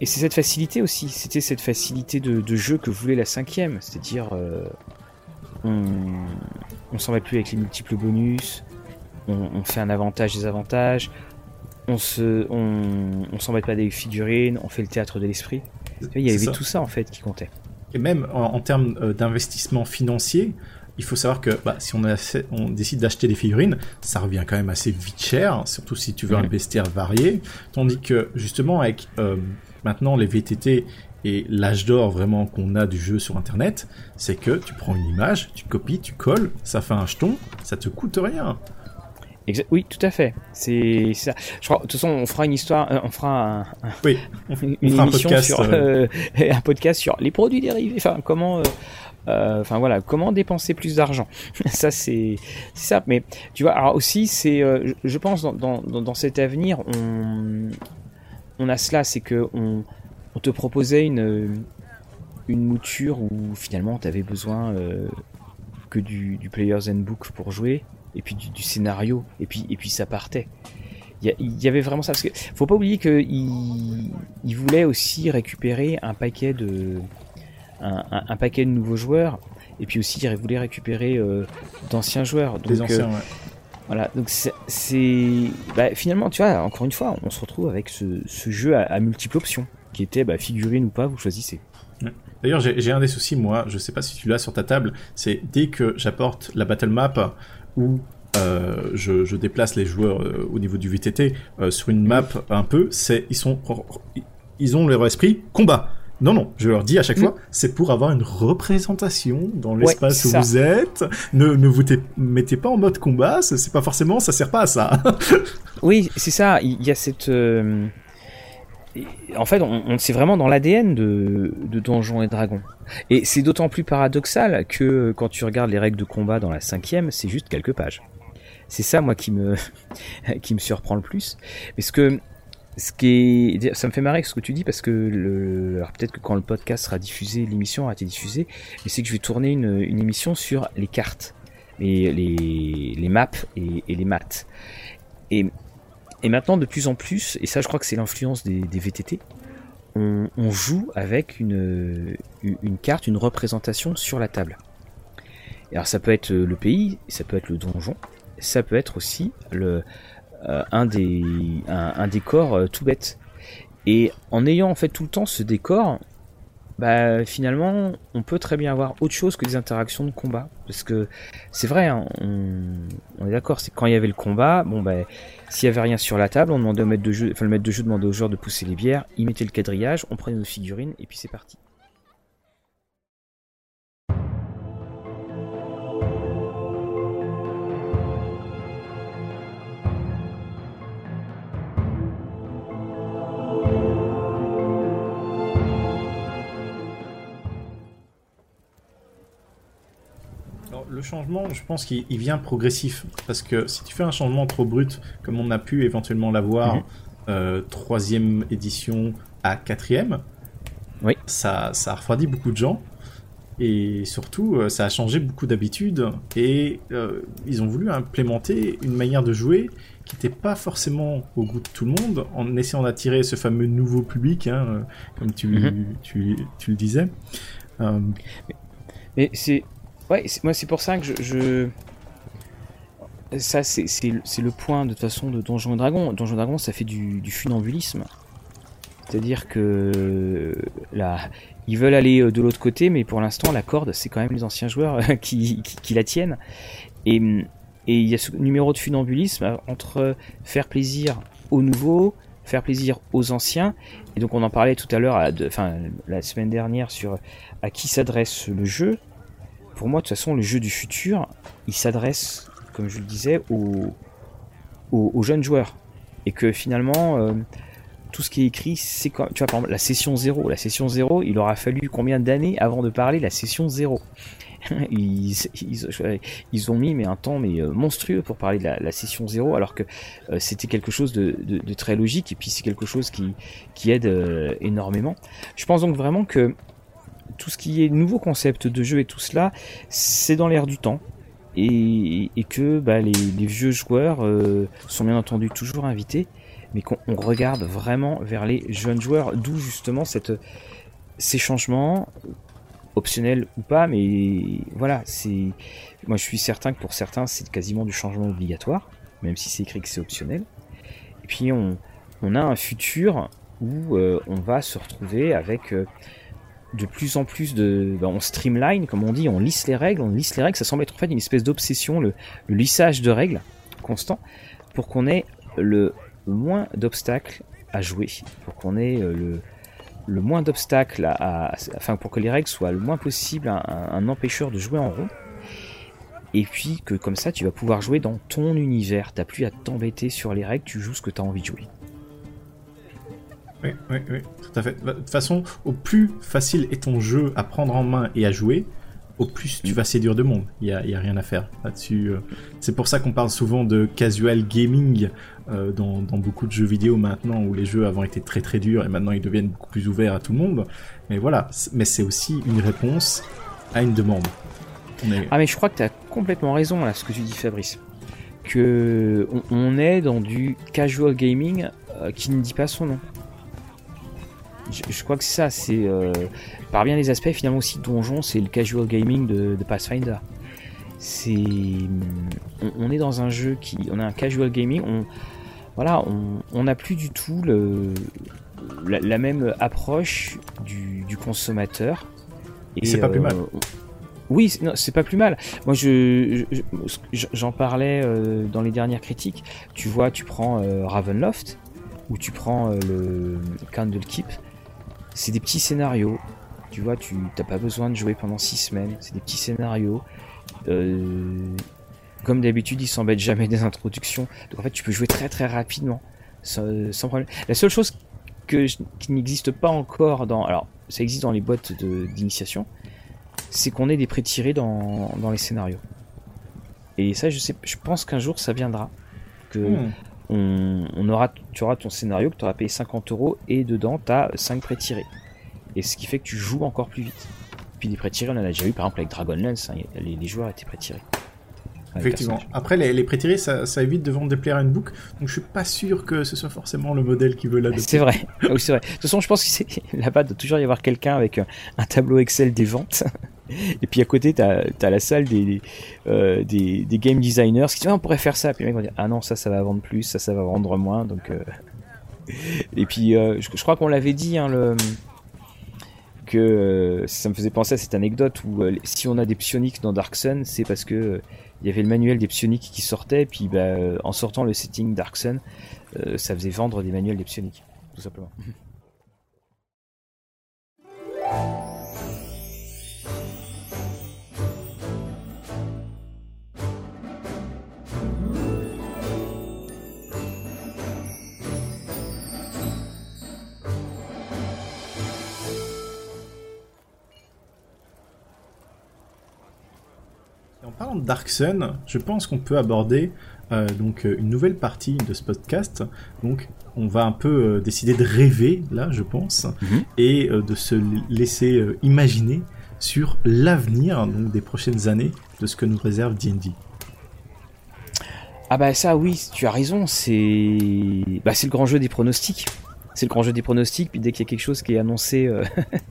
Et c'est cette facilité aussi, c'était cette facilité de, jeu que voulait la cinquième, c'est-à-dire on, on s'en va plus avec les multiples bonus, on, on fait un avantage des avantages, on se, on, on s'embête pas des figurines, on fait le théâtre de l'esprit. Il y avait tout ça en fait qui comptait. Et même en, termes euh, d'investissement financier, il faut savoir que bah, si on, on décide d'acheter des figurines, ça revient quand même assez vite cher, surtout si tu veux un bestiaire varié. Tandis que justement avec euh, maintenant les VTT et l'âge d'or vraiment qu'on a du jeu sur internet, c'est que tu prends une image, tu copies, tu colles, ça fait un jeton, ça te coûte rien oui, tout à fait. C'est ça. Je crois, de toute façon, on fera une histoire, euh, on fera un, oui, une un podcast, sur, euh, euh, un podcast sur les produits dérivés. Enfin, comment, enfin voilà, comment dépenser plus d'argent. ça, c'est ça. Mais tu vois, alors aussi, c'est, je pense, dans, dans, dans, cet avenir, on, on a cela, c'est que on, on, te proposait une, une mouture où finalement, tu avais besoin que du, du Player's Handbook pour jouer et puis du, scénario, et puis, et puis ça partait. Il y, avait vraiment ça. Parce que faut pas oublier qu'il il voulait aussi récupérer un paquet de, un, paquet de nouveaux joueurs, et puis aussi il voulait récupérer euh, d'anciens joueurs. Des anciens, euh, ouais. Voilà, donc c'est. Bah, finalement, tu vois, encore une fois, on se retrouve avec ce, jeu à, multiples options, qui était bah, figurine ou pas, vous choisissez. D'ailleurs, j'ai un des soucis, moi, je sais pas si tu l'as sur ta table, c'est dès que j'apporte la battle map, où euh, je, déplace les joueurs euh, au niveau du VTT euh, sur une map un peu, c'est ils sont ils ont leur esprit combat. Non, non, je leur dis à chaque mm. fois, c'est pour avoir une représentation dans l'espace où vous êtes. Ne, ne vous mettez pas en mode combat, c'est pas forcément, ça sert pas à ça. oui, c'est ça, il y a cette... En fait, on, c'est vraiment dans l'ADN de, Donjons et Dragons. Et c'est d'autant plus paradoxal que quand tu regardes les règles de combat dans la cinquième, c'est juste quelques pages. C'est ça, moi, qui me, surprend le plus. Parce que ça me fait marrer ce que tu dis parce que peut-être que quand le podcast sera diffusé, l'émission aura été diffusée, mais c'est que je vais tourner une, émission sur les cartes, les, les, les maps et, et, les maths. Et, et maintenant, de plus en plus, et ça, je crois que c'est l'influence des, VTT, on, joue avec une, carte, une représentation sur la table. Alors, ça peut être le pays, ça peut être le donjon, ça peut être aussi euh, un, décor euh, tout bête. Et en ayant en fait tout le temps ce décor, bah finalement on peut très bien avoir autre chose que des interactions de combat. Parce que c'est vrai hein, on, est d'accord c'est quand il y avait le combat bon bah s'il y avait rien sur la table on demandait au maître de jeu enfin le maître de jeu demandait aux joueurs de pousser les bières il mettait le quadrillage on prenait nos figurines et puis c'est parti le changement, je pense qu'il vient progressif. Parce que si tu fais un changement trop brut, comme on a pu éventuellement l'avoir, mhm. euh, troisième édition à quatrième, oui. ça, ça a refroidi beaucoup de gens. Et surtout, euh, ça a changé beaucoup d'habitudes. Et euh, ils ont voulu implémenter une manière de jouer qui n'était pas forcément au goût de tout le monde, en essayant d'attirer ce fameux nouveau public, hein, comme tu, mhm. tu, tu, le disais. Mais c'est Ouais, moi c'est pour ça que je. Ça, c'est le point de toute façon de Donjons et Dragons. Donjons et Dragons, ça fait du, funambulisme. C'est-à-dire que là, ils veulent aller euh, de l'autre côté, mais pour l'instant, la corde, c'est quand même les anciens joueurs qui, qui, la tiennent. Et, et il y a ce numéro de funambulisme entre faire plaisir aux nouveaux, faire plaisir aux anciens. Et donc, on en parlait tout à l'heure, enfin, la semaine dernière, sur à qui s'adresse le jeu pour moi, de toute façon, le jeu du futur, il s'adresse, comme je le disais, aux, aux, jeunes joueurs. Et que finalement, euh, tout ce qui est écrit, c'est comme, tu vois, par exemple, la session 0. La session 0, il aura fallu combien d'années avant de parler la session 0 ils, ont mis mais un temps mais euh, monstrueux pour parler de la, session 0 alors que euh, c'était quelque chose de, de, très logique et puis c'est quelque chose qui, qui aide énormément. Je pense donc vraiment que tout ce qui est nouveau concept de jeu et tout cela, c'est dans l'air du temps. Et, que bah, les, vieux joueurs euh, sont bien entendu toujours invités, mais qu'on regarde vraiment vers les jeunes joueurs, d'où justement ces changements, optionnels ou pas, mais voilà, c'est moi je suis certain que pour certains c'est quasiment du changement obligatoire, même si c'est écrit que c'est optionnel. Et puis on, on, a un futur où euh, on va se retrouver avec euh, de plus en plus de, ben, on streamline, comme on dit, on lisse les règles, on lisse les règles. Ça semble être en fait une espèce d'obsession, le, lissage de règles constant, pour qu'on ait le moins d'obstacles à jouer, pour qu'on ait euh, le, le moins d'obstacles à, enfin pour que les règles soient le moins possible un, empêcheur de jouer en rond. Et puis que comme ça tu vas pouvoir jouer dans ton univers, t'as plus à t'embêter sur les règles, tu joues ce que tu as envie de jouer. Oui, oui, oui, tout à fait. Bah, de toute façon, au plus facile est ton jeu à prendre en main et à jouer, au plus tu vas séduire de monde. Il n'y a, y a, rien à faire là-dessus. Euh. C'est pour ça qu'on parle souvent de casual gaming euh, dans, dans, beaucoup de jeux vidéo maintenant, où les jeux avant étaient très très durs et maintenant ils deviennent beaucoup plus ouverts à tout le monde. Mais voilà, mais c'est aussi une réponse à une demande. Ah mais je crois que tu as complètement raison là, ce que tu dis Fabrice. Que on, est dans du casual gaming euh, qui ne dit pas son nom je, crois que c'est ça. C'est euh, par bien les aspects finalement aussi Donjon, c'est le casual gaming de, Pathfinder. C'est on, est dans un jeu qui on a un casual gaming. On voilà, on n'a plus du tout le, la, même approche du, consommateur. Et c'est pas plus mal. Euh, oui, c'est pas plus mal. Moi, je, j'en parlais euh, dans les dernières critiques. Tu vois, tu prends Ravenloft ou tu prends le Candlekeep c'est des petits scénarios. Tu vois, tu n'as pas besoin de jouer pendant 6 semaines. C'est des petits scénarios. Euh, comme d'habitude, ils s'embêtent jamais des introductions. Donc en fait, tu peux jouer très très rapidement. Sans, problème. La seule chose que, qui n'existe pas encore dans... Alors, ça existe dans les boîtes d'initiation. C'est qu'on ait des pré-tirés dans, dans les scénarios. Et ça, je sais, je pense qu'un jour ça viendra. Hmm. On, on aura, tu auras ton scénario que tu auras payé 50 euros et dedans tu as 5 pré-tirés. Et ce qui fait que tu joues encore plus vite. Puis des pré-tirés, on en a déjà eu par exemple avec Dragonlance, hein, les, les joueurs étaient. Enfin, les Effectivement. Après, les, les pré-tirés, ça, ça évite de vendre des player handbook, donc je suis pas sûr que ce soit forcément le modèle qui veut l'adopter. C'est vrai, Ah oui, c'est vrai. De toute façon, je pense que là-bas, il doit toujours y avoir quelqu'un avec un tableau Excel des ventes. Et puis à côté, t'as as la salle des, euh, des, des game designers qui disent ah, on pourrait faire ça. Puis les mecs vont dire ah non, ça, ça va vendre plus, ça, ça va vendre moins. Donc, euh... Et puis, euh, je, crois qu'on l'avait dit, hein, que ça me faisait penser à cette anecdote où si on a des psioniques dans Dark Sun, c'est parce que il y avait le manuel des psioniques qui sortait, et puis bah, en sortant le setting Dark Sun, ça faisait vendre des manuels des psioniques, tout simplement. parlant de Dark Sun, je pense qu'on peut aborder euh, donc euh, une nouvelle partie de ce podcast. Donc, on va un peu euh, décider de rêver là, je pense, Mhm. et euh, de se laisser imaginer sur l'avenir donc des prochaines années de ce que nous réserve D&D. Ah bah ça oui, tu as raison, c'est bah, c'est le grand jeu des pronostics. C'est le grand jeu des pronostics, puis dès qu'il y a quelque chose qui est annoncé, euh,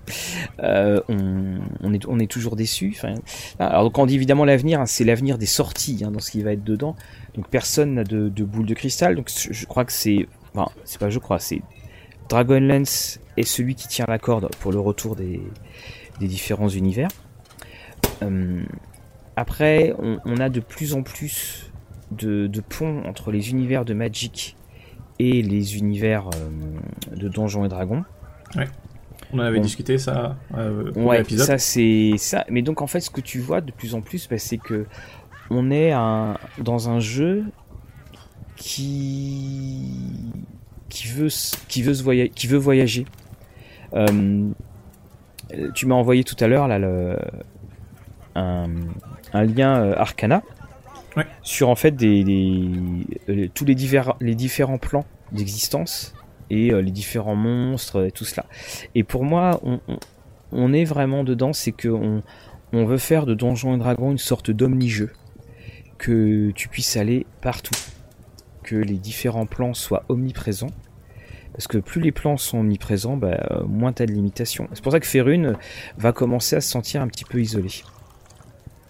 euh, on, est, toujours déçu. Enfin, alors quand on dit évidemment l'avenir, hein, c'est l'avenir des sorties hein, dans ce qui va être dedans. Donc personne n'a de, boule de cristal. Donc je crois que c'est, enfin c'est pas je crois, c'est Dragonlance est celui qui tient la corde pour le retour des, différents univers. Euh, après, on, on a de plus en plus de, de ponts entre les univers de Magic et les univers euh, de Donjons et Dragons. On en avait Bon. discuté ça euh, pour Ouais, ça c'est ça. Mais donc en fait, ce que tu vois de plus en plus, bah, c'est que on est un- dans un jeu qui qui veut s- qui veut se voya- qui veut voyager. Euh, euh, tu m'as envoyé tout à l'heure là le un, un lien euh, Arcana Sur en fait euh, tous les différents plans d'existence et euh, les différents monstres et tout cela. Et pour moi, on, est vraiment dedans, c'est que on, on veut faire de Donjons et Dragons une sorte d'omni-jeu, que tu puisses aller partout, que les différents plans soient omniprésents. Parce que plus les plans sont omniprésents, bah, euh, moins t'as de limitations. C'est pour ça que Ferune va commencer à se sentir un petit peu isolé.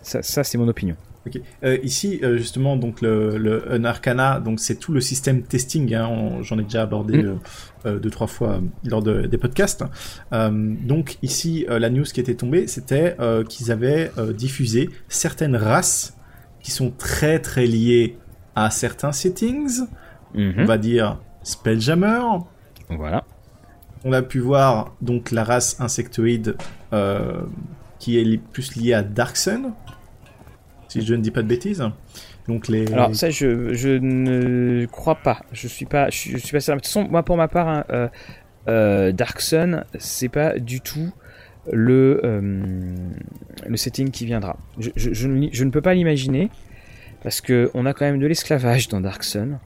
Ça c'est mon opinion. Ok. Euh, ici, euh, justement, donc le, le un Arcana, donc c'est tout le système testing. Hein, on- J'en ai déjà abordé Mm. euh, euh, deux trois fois lors de- des podcasts. Donc ici, la news qui était tombée, c'était qu'ils avaient diffusé certaines races qui sont très très liées à certains settings. On Mhm. va dire Spelljammer. Voilà. On a pu voir donc la race insectoïde qui est li- plus liée à Darksun, si je ne dis pas de bêtises. Alors ça, je, ne crois pas. Je suis pas, je, suis- pas certain. De toute façon, moi pour ma part, hein, euh, euh, Dark Sun, c'est pas du tout le euh, le setting qui viendra. Je ne peux pas l'imaginer parce que on a quand même de l'esclavage dans Dark Sun.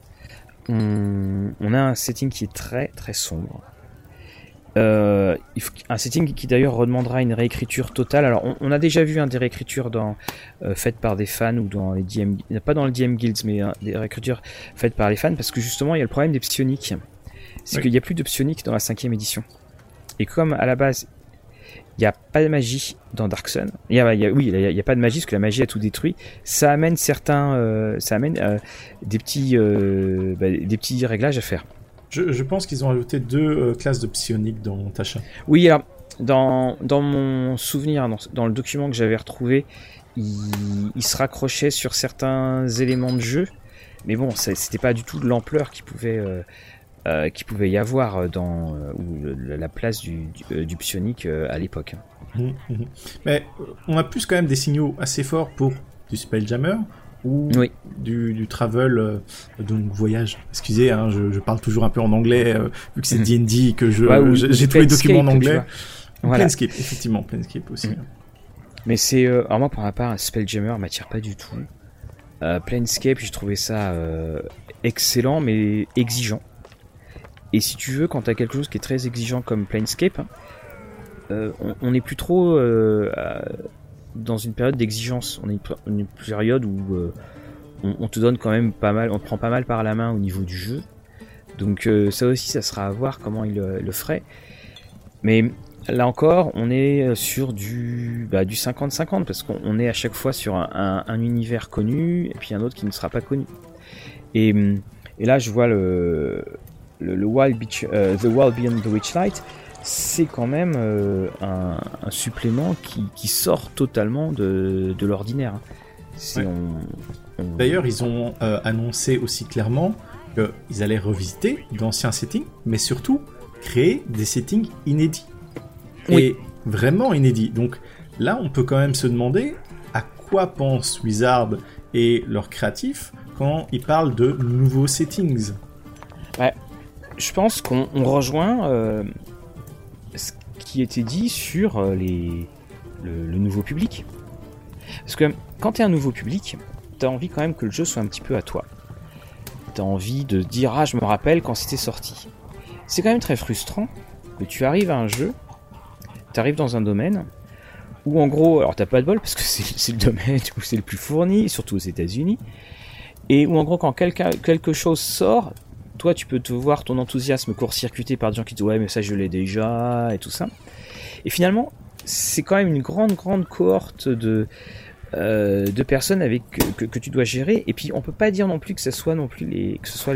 On, on a un setting qui est très très sombre. Euh, un setting qui d'ailleurs redemandera une réécriture totale. Alors, on, on a déjà vu hein, des réécritures dans, euh, faites par des fans ou dans les DM, pas dans le DM Guilds, mais hein, des réécritures faites par les fans, parce que justement, il y a le problème des psioniques. C'est Oui. qu'il n'y a plus de psioniques dans la cinquième édition. Et comme à la base, il n'y a pas de magie dans Dark Sun, il y a, il y a- oui, il n'y a, pas de magie parce que la magie a tout détruit. Ça amène certains, euh, ça amène des petits, bah, des petits réglages à faire. Je, je pense qu'ils ont ajouté deux euh, classes de psioniques dans Tasha. Oui, alors, dans, dans mon souvenir, dans, dans le document que j'avais retrouvé, il, il se raccrochait sur certains éléments de jeu, mais bon, c'était pas du tout de l'ampleur qu'il pouvait, euh, euh, qu'il pouvait y avoir dans la place du, du, psionique à l'époque. Mmh, mmh. Mais on a plus quand même des signaux assez forts pour du Spelljammer ou du, du, travel, donc voyage. Excusez, hein, je, parle toujours un peu en anglais vu que c'est D&D que je j'ai tous les documents en anglais. Planescape, effectivement, Planescape aussi. Mais c'est, alors moi pour ma part, Spelljammer m'attire pas du tout. Euh, Planescape, j'ai trouvé ça euh, excellent, mais exigeant. Et si tu veux, quand tu as quelque chose qui est très exigeant comme Planescape, euh, on n'est plus trop dans une période d'exigence. On est une, période où on, te donne quand même pas mal, on te prend pas mal par la main au niveau du jeu. Donc ça aussi, ça sera à voir comment il le ferait. Mais Là encore, on est euh, sur du bah, du 50-50 parce qu'on est à chaque fois sur un, univers connu et puis un autre qui ne sera pas connu. Et, là, je vois le, le, Wild Beach, euh, The Wild Beyond the Witchlight, c'est quand même euh, un, supplément qui, qui, sort totalement de, de l'ordinaire. D'ailleurs, ils ont annoncé aussi clairement qu'ils allaient revisiter d'anciens settings, mais surtout créer des settings inédits et vraiment inédit. Donc là, on peut quand même se demander à quoi pensent Wizard et leurs créatifs quand ils parlent de nouveaux settings. Ouais, je pense qu'on rejoint euh, qui était dit sur euh, les, le, nouveau public. Parce que quand tu es un nouveau public, tu as envie quand même que le jeu soit un petit peu à toi. Tu as envie de dire Ah, je me rappelle quand c'était sorti. C'est quand même très frustrant que tu arrives à un jeu t'arrives dans un domaine où en gros, alors t'as pas de bol parce que c'est le domaine où c'est le plus fourni, surtout aux États-Unis, et où en gros quand quelque chose sort, toi tu peux te voir ton enthousiasme court-circuité par des gens qui disent ouais mais ça je l'ai déjà et tout ça. Et finalement, c'est quand même une grande grande cohorte de euh, de personnes avec que, tu dois gérer. Et puis on peut pas dire non plus que ce soit non plus les que ce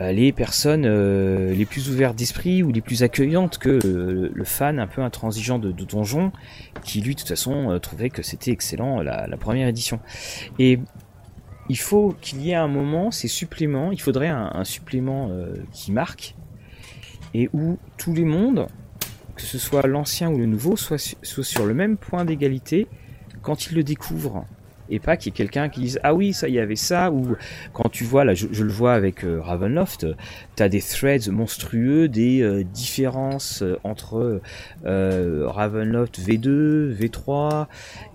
euh, les personnes euh, les plus ouvertes d'esprit ou les plus accueillantes que le fan un peu intransigeant de, Donjon, qui lui de toute façon trouvait que c'était excellent la, première édition. Et il faut qu'il y ait un moment ces suppléments, il faudrait un, supplément qui marque et où tous les mondes, que ce soit l'ancien ou le nouveau, soient, soient sur le même point d'égalité. Quand ils le découvrent et pas qu'il y ait quelqu'un qui dise ah oui ça y avait ça ou quand tu vois là je, le vois avec euh, Ravenloft tu as des threads monstrueux des euh, différences euh, entre Ravenloft V2 V3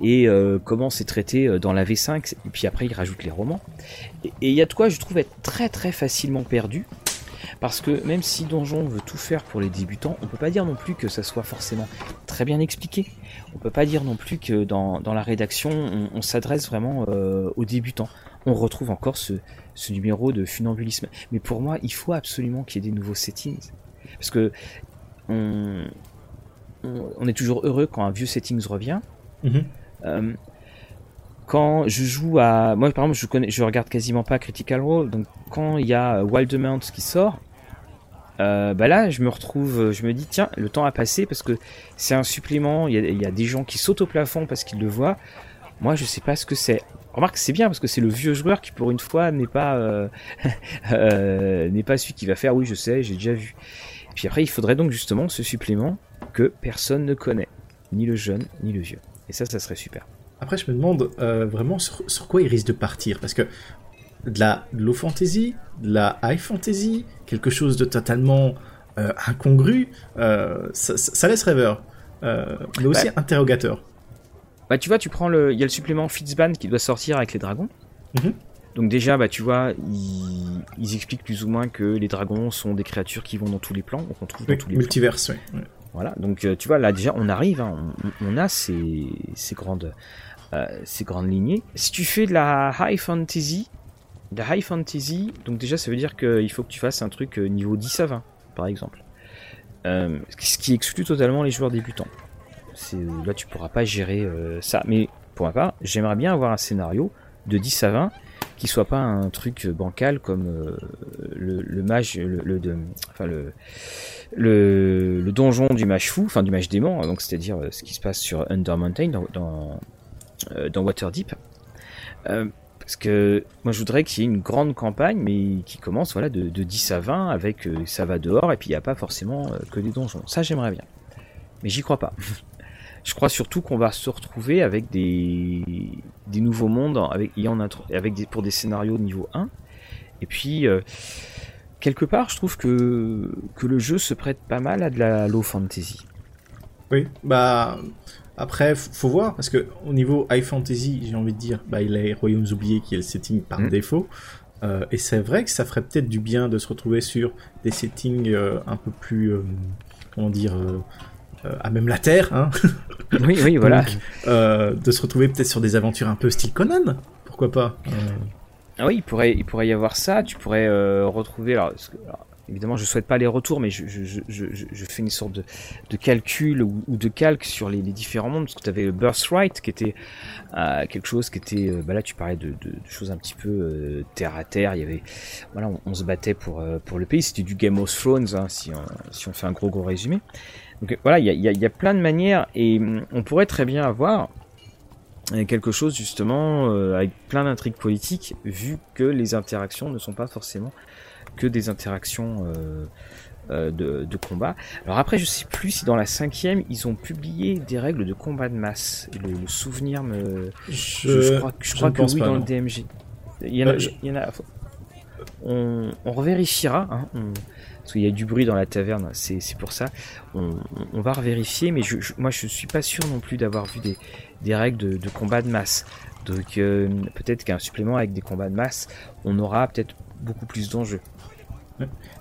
et comment c'est traité dans la V5 et puis après ils rajoutent les romans et il y a de quoi je trouve être très très facilement perdu parce que même si Donjon veut tout faire pour les débutants, on peut pas dire non plus que ça soit forcément très bien expliqué. On peut pas dire non plus que dans, la rédaction, on, s'adresse vraiment euh, aux débutants. On retrouve encore ce, numéro de funambulisme. Mais pour moi, il faut absolument qu'il y ait des nouveaux settings. Parce que on, est toujours heureux quand un vieux settings revient. Mhm. Euh, quand je joue à moi par exemple je connais je regarde quasiment pas Critical Role donc quand il y a Wildemount qui sort euh, bah là, je me retrouve, je me dis, tiens, le temps a passé parce que c'est un supplément. Il y, a, des gens qui sautent au plafond parce qu'ils le voient. Moi, je sais pas ce que c'est. Remarque, c'est bien parce que c'est le vieux joueur qui, pour une fois, n'est pas euh, euh, n'est pas celui qui va faire. Oui, je sais, j'ai déjà vu. Et puis après, il faudrait donc justement ce supplément que personne ne connaît, ni le jeune, ni le vieux. Et ça, ça serait super. Après, je me demande vraiment sur, sur, quoi il risque de partir? Parce que de la low fantasy, de la high fantasy, quelque chose de totalement euh, incongru, euh, ça, laisse rêveur, euh, mais aussi bah. interrogateur. Bah tu vois, tu prends le, il y a le supplément Fitzban qui doit sortir avec les dragons. Mhm. Donc déjà, bah tu vois, ils, expliquent plus ou moins que les dragons sont des créatures qui vont dans tous les plans, on trouve dans tous les multiverses, oui. Voilà, donc tu vois là déjà on arrive, hein, on, a ces, ces grandes, ces grandes lignées. Si tu fais de la high fantasy, de high fantasy, donc déjà ça veut dire qu'il faut que tu fasses un truc euh, niveau 10 à 20, par exemple. Euh, ce qui exclut totalement les joueurs débutants. Là tu pourras pas gérer euh, ça. Mais pour ma part, j'aimerais bien avoir un scénario de 10 à 20 qui soit pas un truc bancal comme le, mage, le, enfin le, le, donjon du mage fou, enfin du mage démon, donc c'est-à-dire ce qui se passe sur Under Mountain dans, dans Waterdeep Parce que moi je voudrais qu'il y ait une grande campagne, mais qui commence voilà de, 10 à 20 avec ça va dehors et puis il n'y a pas forcément que des donjons. Ça j'aimerais bien, mais j'y crois pas. je crois surtout qu'on va se retrouver avec des, des nouveaux mondes avec, des, pour des scénarios niveau 1. Et puis quelque part, je trouve que, que le jeu se prête pas mal à de la low fantasy. Oui, bah après, faut voir parce que au niveau high fantasy, j'ai envie de dire, bah il a les Royaumes oubliés qui est le setting par mm. défaut. Euh, et c'est vrai que ça ferait peut-être du bien de se retrouver sur des settings euh, un peu plus, euh, comment dire, à même la Terre. Hein oui, oui, voilà. de se retrouver peut-être sur des aventures un peu style Conan, pourquoi pas ah oui, il pourrait, il pourrait y avoir ça. Tu pourrais euh, retrouver. Alors, évidemment, je souhaite pas les retours, mais je, je, je, je fais une sorte de, de calcul ou, de calque sur les, les, différents mondes. Parce que tu avais Birthright, qui était euh, quelque chose qui était. Euh, bah là, tu parlais de, de, choses un petit peu euh, terre à terre. Il y avait, voilà, on, se battait pour pour le pays. C'était du Game of Thrones, hein, si on, si on fait un gros gros résumé. Donc voilà, il y a, y, y a plein de manières et hum, on pourrait très bien avoir quelque chose justement euh, avec plein d'intrigues politiques, vu que les interactions ne sont pas forcément que des interactions euh, euh, de, combat. Alors après, je sais plus si dans la cinquième, ils ont publié des règles de combat de masse. Le, souvenir me... Je, crois, je crois que oui, dans le DMG. Il y en a... Il y en a on, on revérifiera. Hein, parce qu'il y a du bruit dans la taverne, c'est pour ça. On, on, va revérifier, mais je, moi je suis pas sûr non plus d'avoir vu des, des règles de, combat de masse. Donc euh, peut-être qu'un supplément avec des combats de masse, on aura peut-être beaucoup plus d'enjeux.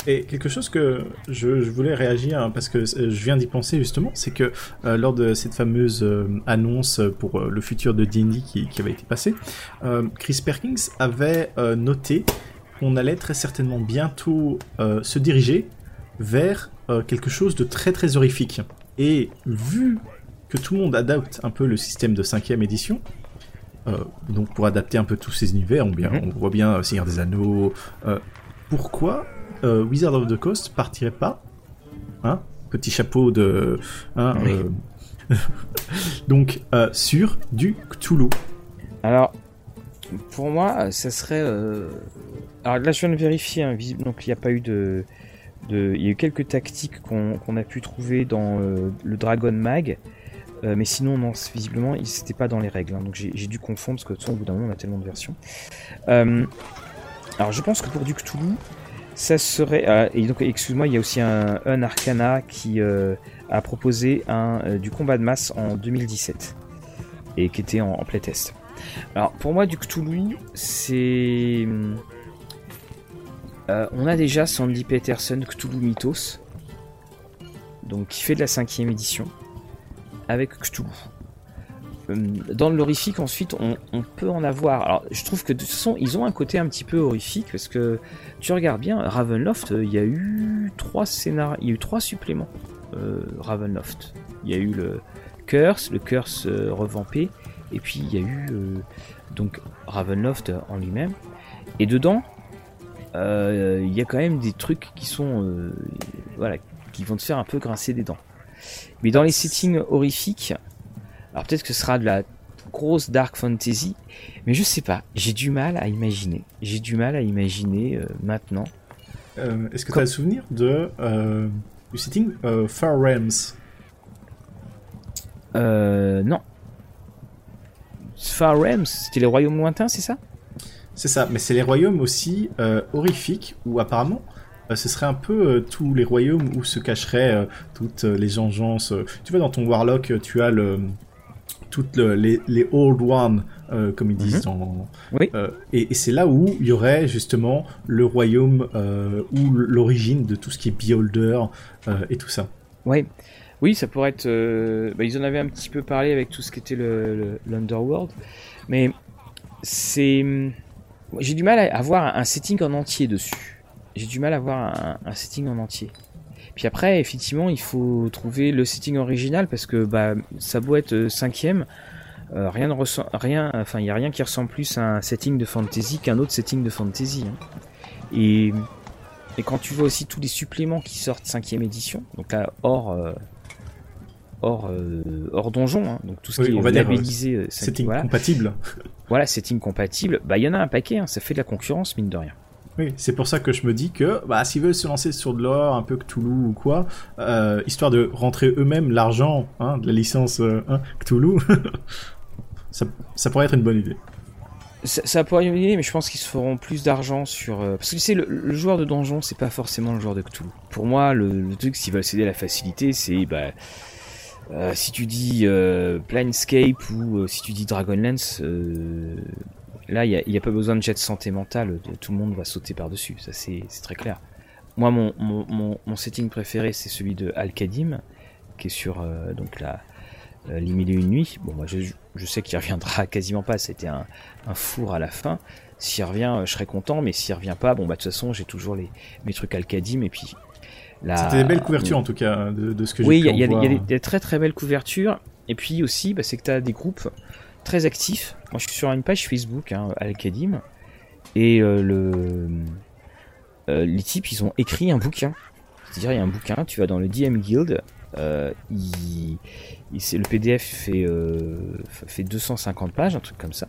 Et quelque chose que je, voulais réagir hein, parce que je viens d'y penser justement, c'est que euh, lors de cette fameuse euh, annonce pour le futur de D&D qui, qui, avait été passée, Chris Perkins avait noté qu'on allait très certainement bientôt se diriger vers quelque chose de très très horrifique. Et vu que tout le monde adapte un peu le système de cinquième édition. Euh, donc pour adapter un peu tous ces univers, on, bien, mhm. on voit bien euh, Seigneur des Anneaux. Euh, pourquoi Wizard of the Coast partirait pas hein, Petit chapeau de... Hein, donc sur du Cthulhu. Alors, pour moi, ça serait... Alors là, je viens de vérifier, hein, donc il n'y a pas eu de... de... Il y a eu quelques tactiques qu'on a pu trouver dans le Dragon Mag. Euh, mais sinon, non, visiblement, c'était pas dans les règles. Hein, donc j'ai dû confondre parce que de toute façon, au bout d'un moment, on a tellement de versions. Euh, alors, je pense que pour du Cthulhu, ça serait. Euh, et donc, excuse-moi, il y a aussi un, Arcana qui a proposé un, du combat de masse en 2017 et qui était en, en playtest. Alors, pour moi, du Cthulhu, c'est. on a déjà Sandy Peterson Cthulhu Mythos, donc qui fait de la cinquième édition avec Cthulhu. Euh, dans l'horrifique, ensuite, on, peut en avoir. Alors, je trouve que de toute façon, ils ont un côté un petit peu horrifique parce que tu regardes bien, Ravenloft, il y a eu trois scénarios, il y a eu trois suppléments. Euh, Ravenloft. Il y a eu le Curse, le Curse euh, revampé, et puis il y a eu donc Ravenloft en lui-même. Et dedans, il y a quand même des trucs qui sont, voilà, qui vont te faire un peu grincer des dents. Mais dans les settings horrifiques, alors peut-être que ce sera de la grosse dark fantasy, mais je sais pas, j'ai du mal à imaginer. J'ai du mal à imaginer euh, maintenant. Euh, est-ce que tu as le souvenir de euh, du setting Far Realms? Non. Far Realms, c'était les royaumes lointains, c'est ça? C'est ça, mais c'est les royaumes aussi horrifiques où apparemment euh, ce serait un peu euh, tous les royaumes où se cacheraient euh, toutes les engences. tu vois, dans ton Warlock, tu as le, toutes les, les, Old Ones, comme ils disent. Mhm. oui. et, c'est là où il y aurait justement le royaume ou l'origine de tout ce qui est Beholder et tout ça. Oui. Oui, ça pourrait être. Bah, ils en avaient un petit peu parlé avec tout ce qui était l'Underworld. Le, mais c'est. J'ai du mal à avoir un setting en entier dessus j'ai du mal à voir un, setting en entier. Puis après, effectivement, il faut trouver le setting original parce que bah, ça doit être euh, cinquième. Euh, rien ne ressent, rien, enfin, il y a rien qui ressemble plus à un setting de fantasy qu'un autre setting de fantasy. Hein. Et, et quand tu vois aussi tous les suppléments qui sortent cinquième édition, donc là hors euh, hors hors donjon, hein, donc tout ce qui est labellisé setting compatible. voilà, setting compatible, bah il y en a un paquet, hein, ça fait de la concurrence mine de rien. Oui, c'est pour ça que je me dis que bah, s'ils veulent se lancer sur de l'or, un peu Cthulhu ou quoi, euh, histoire de rentrer eux-mêmes l'argent hein, de la licence euh, hein, Cthulhu, ça, ça, pourrait être une bonne idée. Ça, ça pourrait être une idée, mais je pense qu'ils se feront plus d'argent sur... Euh, parce que tu sais, le, joueur de donjon, c'est pas forcément le joueur de Cthulhu. Pour moi, le, le truc, s'ils veulent céder à la facilité, c'est... Bah, euh, si tu dis euh, Planescape ou euh, si tu dis Dragonlance, là il n'y a, a, pas besoin de jet de santé mentale, tout le monde va sauter par-dessus, ça c'est très clair. Moi mon, mon, mon, setting préféré c'est celui de Al-Kadim, qui est sur donc la euh, Les Mille et Une Nuits. Bon moi je, je sais qu'il reviendra quasiment pas, c'était un, un, four à la fin. S'il revient, je serai content, mais s'il revient pas, bon bah de toute façon j'ai toujours les, mes trucs Al-Kadim et puis c'était des belles couvertures en tout cas de, ce que j'ai Oui, il y, a des très très belles couvertures. Et puis aussi, bah, c'est que tu as des groupes très actifs. Moi, je suis sur une page Facebook, hein, Al-Kadim, et euh, le, euh, les types, ils ont écrit un bouquin. C'est-à-dire, il y a un bouquin, tu vas dans le DM Guild, euh, le PDF fait, fait 250 pages, un truc comme ça.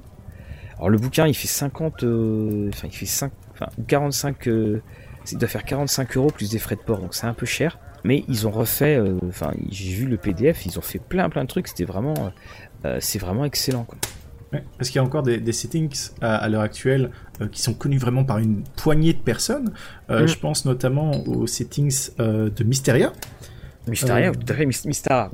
Alors le bouquin, il fait 50, euh, enfin il fait 5, enfin 45 il doit faire 45 euros plus des frais de port, donc c'est un peu cher. Mais ils ont refait, euh, enfin, j'ai vu le PDF, ils ont fait plein plein de trucs. C'était vraiment, euh, c'est vraiment excellent. Quoi. parce qu'il y a encore des, settings à, l'heure actuelle euh, qui sont connus vraiment par une poignée de personnes. Mm. Je pense notamment aux settings de Mysteria. Mysteria, tout à fait, Mystara.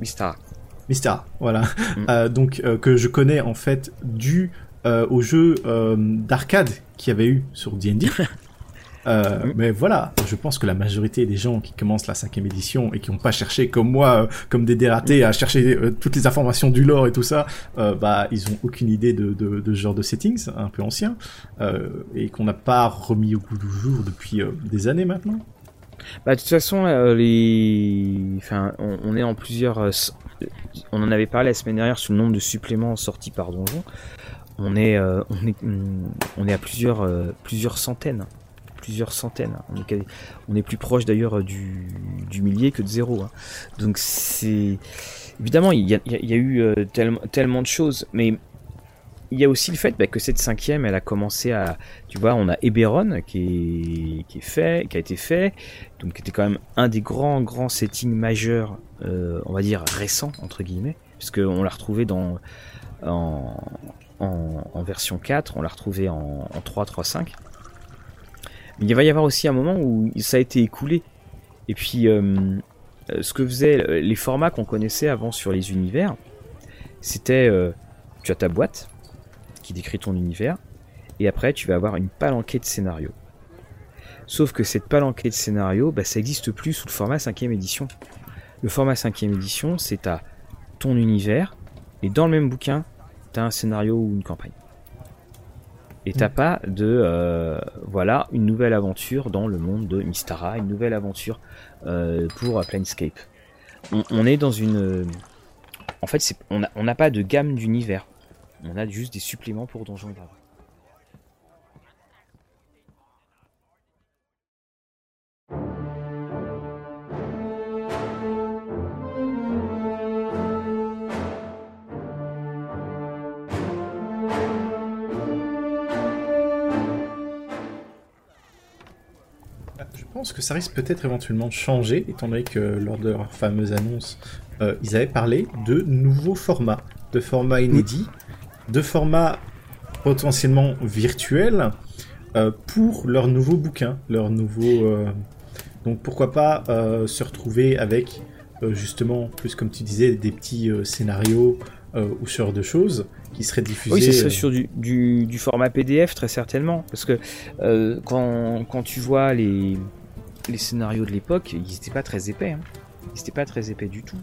Mystara, voilà. Mm. donc que je connais en fait dû au jeu d'arcade qu'il y avait eu sur D&D. Euh, mais voilà, je pense que la majorité des gens qui commencent la cinquième édition et qui n'ont pas cherché comme moi, euh, comme des dératés, à chercher euh, toutes les informations du lore et tout ça, bah ils ont aucune idée de, de, de, ce genre de settings un peu ancien et qu'on n'a pas remis au goût du jour depuis des années maintenant. Bah de toute façon, les, enfin, on, est en plusieurs, on en avait parlé la semaine dernière sur le nombre de suppléments sortis par donjon. On est, on est, on est à plusieurs, plusieurs centaines plusieurs centaines. On est, plus proche d'ailleurs du, millier que de zéro. Hein. Donc c'est évidemment il y a, eu euh, tellement, de choses, mais il y a aussi le fait bah, que cette cinquième, elle a commencé à, tu vois, on a Eberron qui est, fait, qui a été fait, donc qui était quand même un des grands grands settings majeurs, euh, on va dire récents entre guillemets, puisque on l'a retrouvé dans en, version 4, on l'a retrouvé en, en 3, 3, 5. Il va y avoir aussi un moment où ça a été écoulé. Et puis, euh, euh, ce que faisaient euh, les formats qu'on connaissait avant sur les univers, c'était tu as ta boîte qui décrit ton univers, et après tu vas avoir une palanquée de scénarios. Sauf que cette palanquée de scénarios, bah, ça n'existe plus sous le format 5ème édition. Le format 5ème édition, c'est à ton univers, et dans le même bouquin, tu as un scénario ou une campagne. Et t'as pas de euh, voilà une nouvelle aventure dans le monde de Mystara, une nouvelle aventure euh, pour Planescape. On, on, est dans une, en fait, on n'a on pas de gamme d'univers. On a juste des suppléments pour Donjons et Dragons. Que ça risque peut-être éventuellement de changer, étant donné que lors de leur fameuse annonce, euh, ils avaient parlé de nouveaux formats, de formats inédits, de formats potentiellement virtuels euh, pour leur nouveau bouquin, leur nouveau. Euh, donc pourquoi pas se retrouver avec justement, plus comme tu disais, des petits scénarios ou ce genre de choses qui seraient diffusés. Oui, ce serait sur du, du, du, format PDF très certainement, parce que quand, quand tu vois les les scénarios de l'époque, ils n'étaient pas très épais. Hein. Ils n'étaient pas très épais du tout.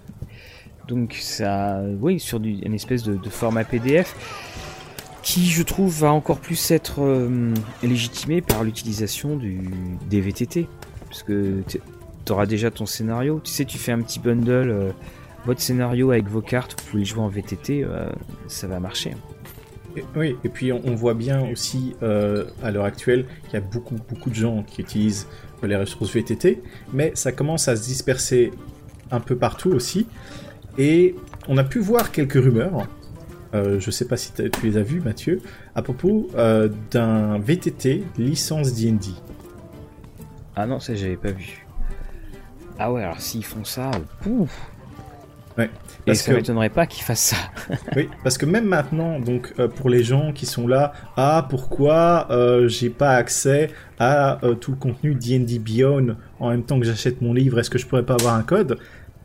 Donc ça, oui, sur du, une espèce de, format PDF qui, je trouve, va encore plus être euh, légitimé par l'utilisation des VTT. Parce que tu auras déjà ton scénario. Tu sais, tu fais un petit bundle, euh, votre scénario avec vos cartes, vous pouvez jouer en VTT, euh, ça va marcher. oui, et puis on, voit bien aussi à l'heure actuelle qu'il y a beaucoup, beaucoup de gens qui utilisent les ressources VTT, mais ça commence à se disperser un peu partout aussi. Et on a pu voir quelques rumeurs euh, je sais pas si tu les as vus, Mathieu, à propos euh, d'un VTT licence D&D. Ah non, ça j'avais pas vu. Ah ouais, alors s'ils font ça, pouf Ouais. Et ça m'étonnerait pas qu'ils fassent ça. oui, parce que même maintenant, donc euh, pour les gens qui sont là, ah pourquoi euh, j'ai pas accès à euh, tout le contenu D&D Beyond en même temps que j'achète mon livre, est-ce que je pourrais pas avoir un code?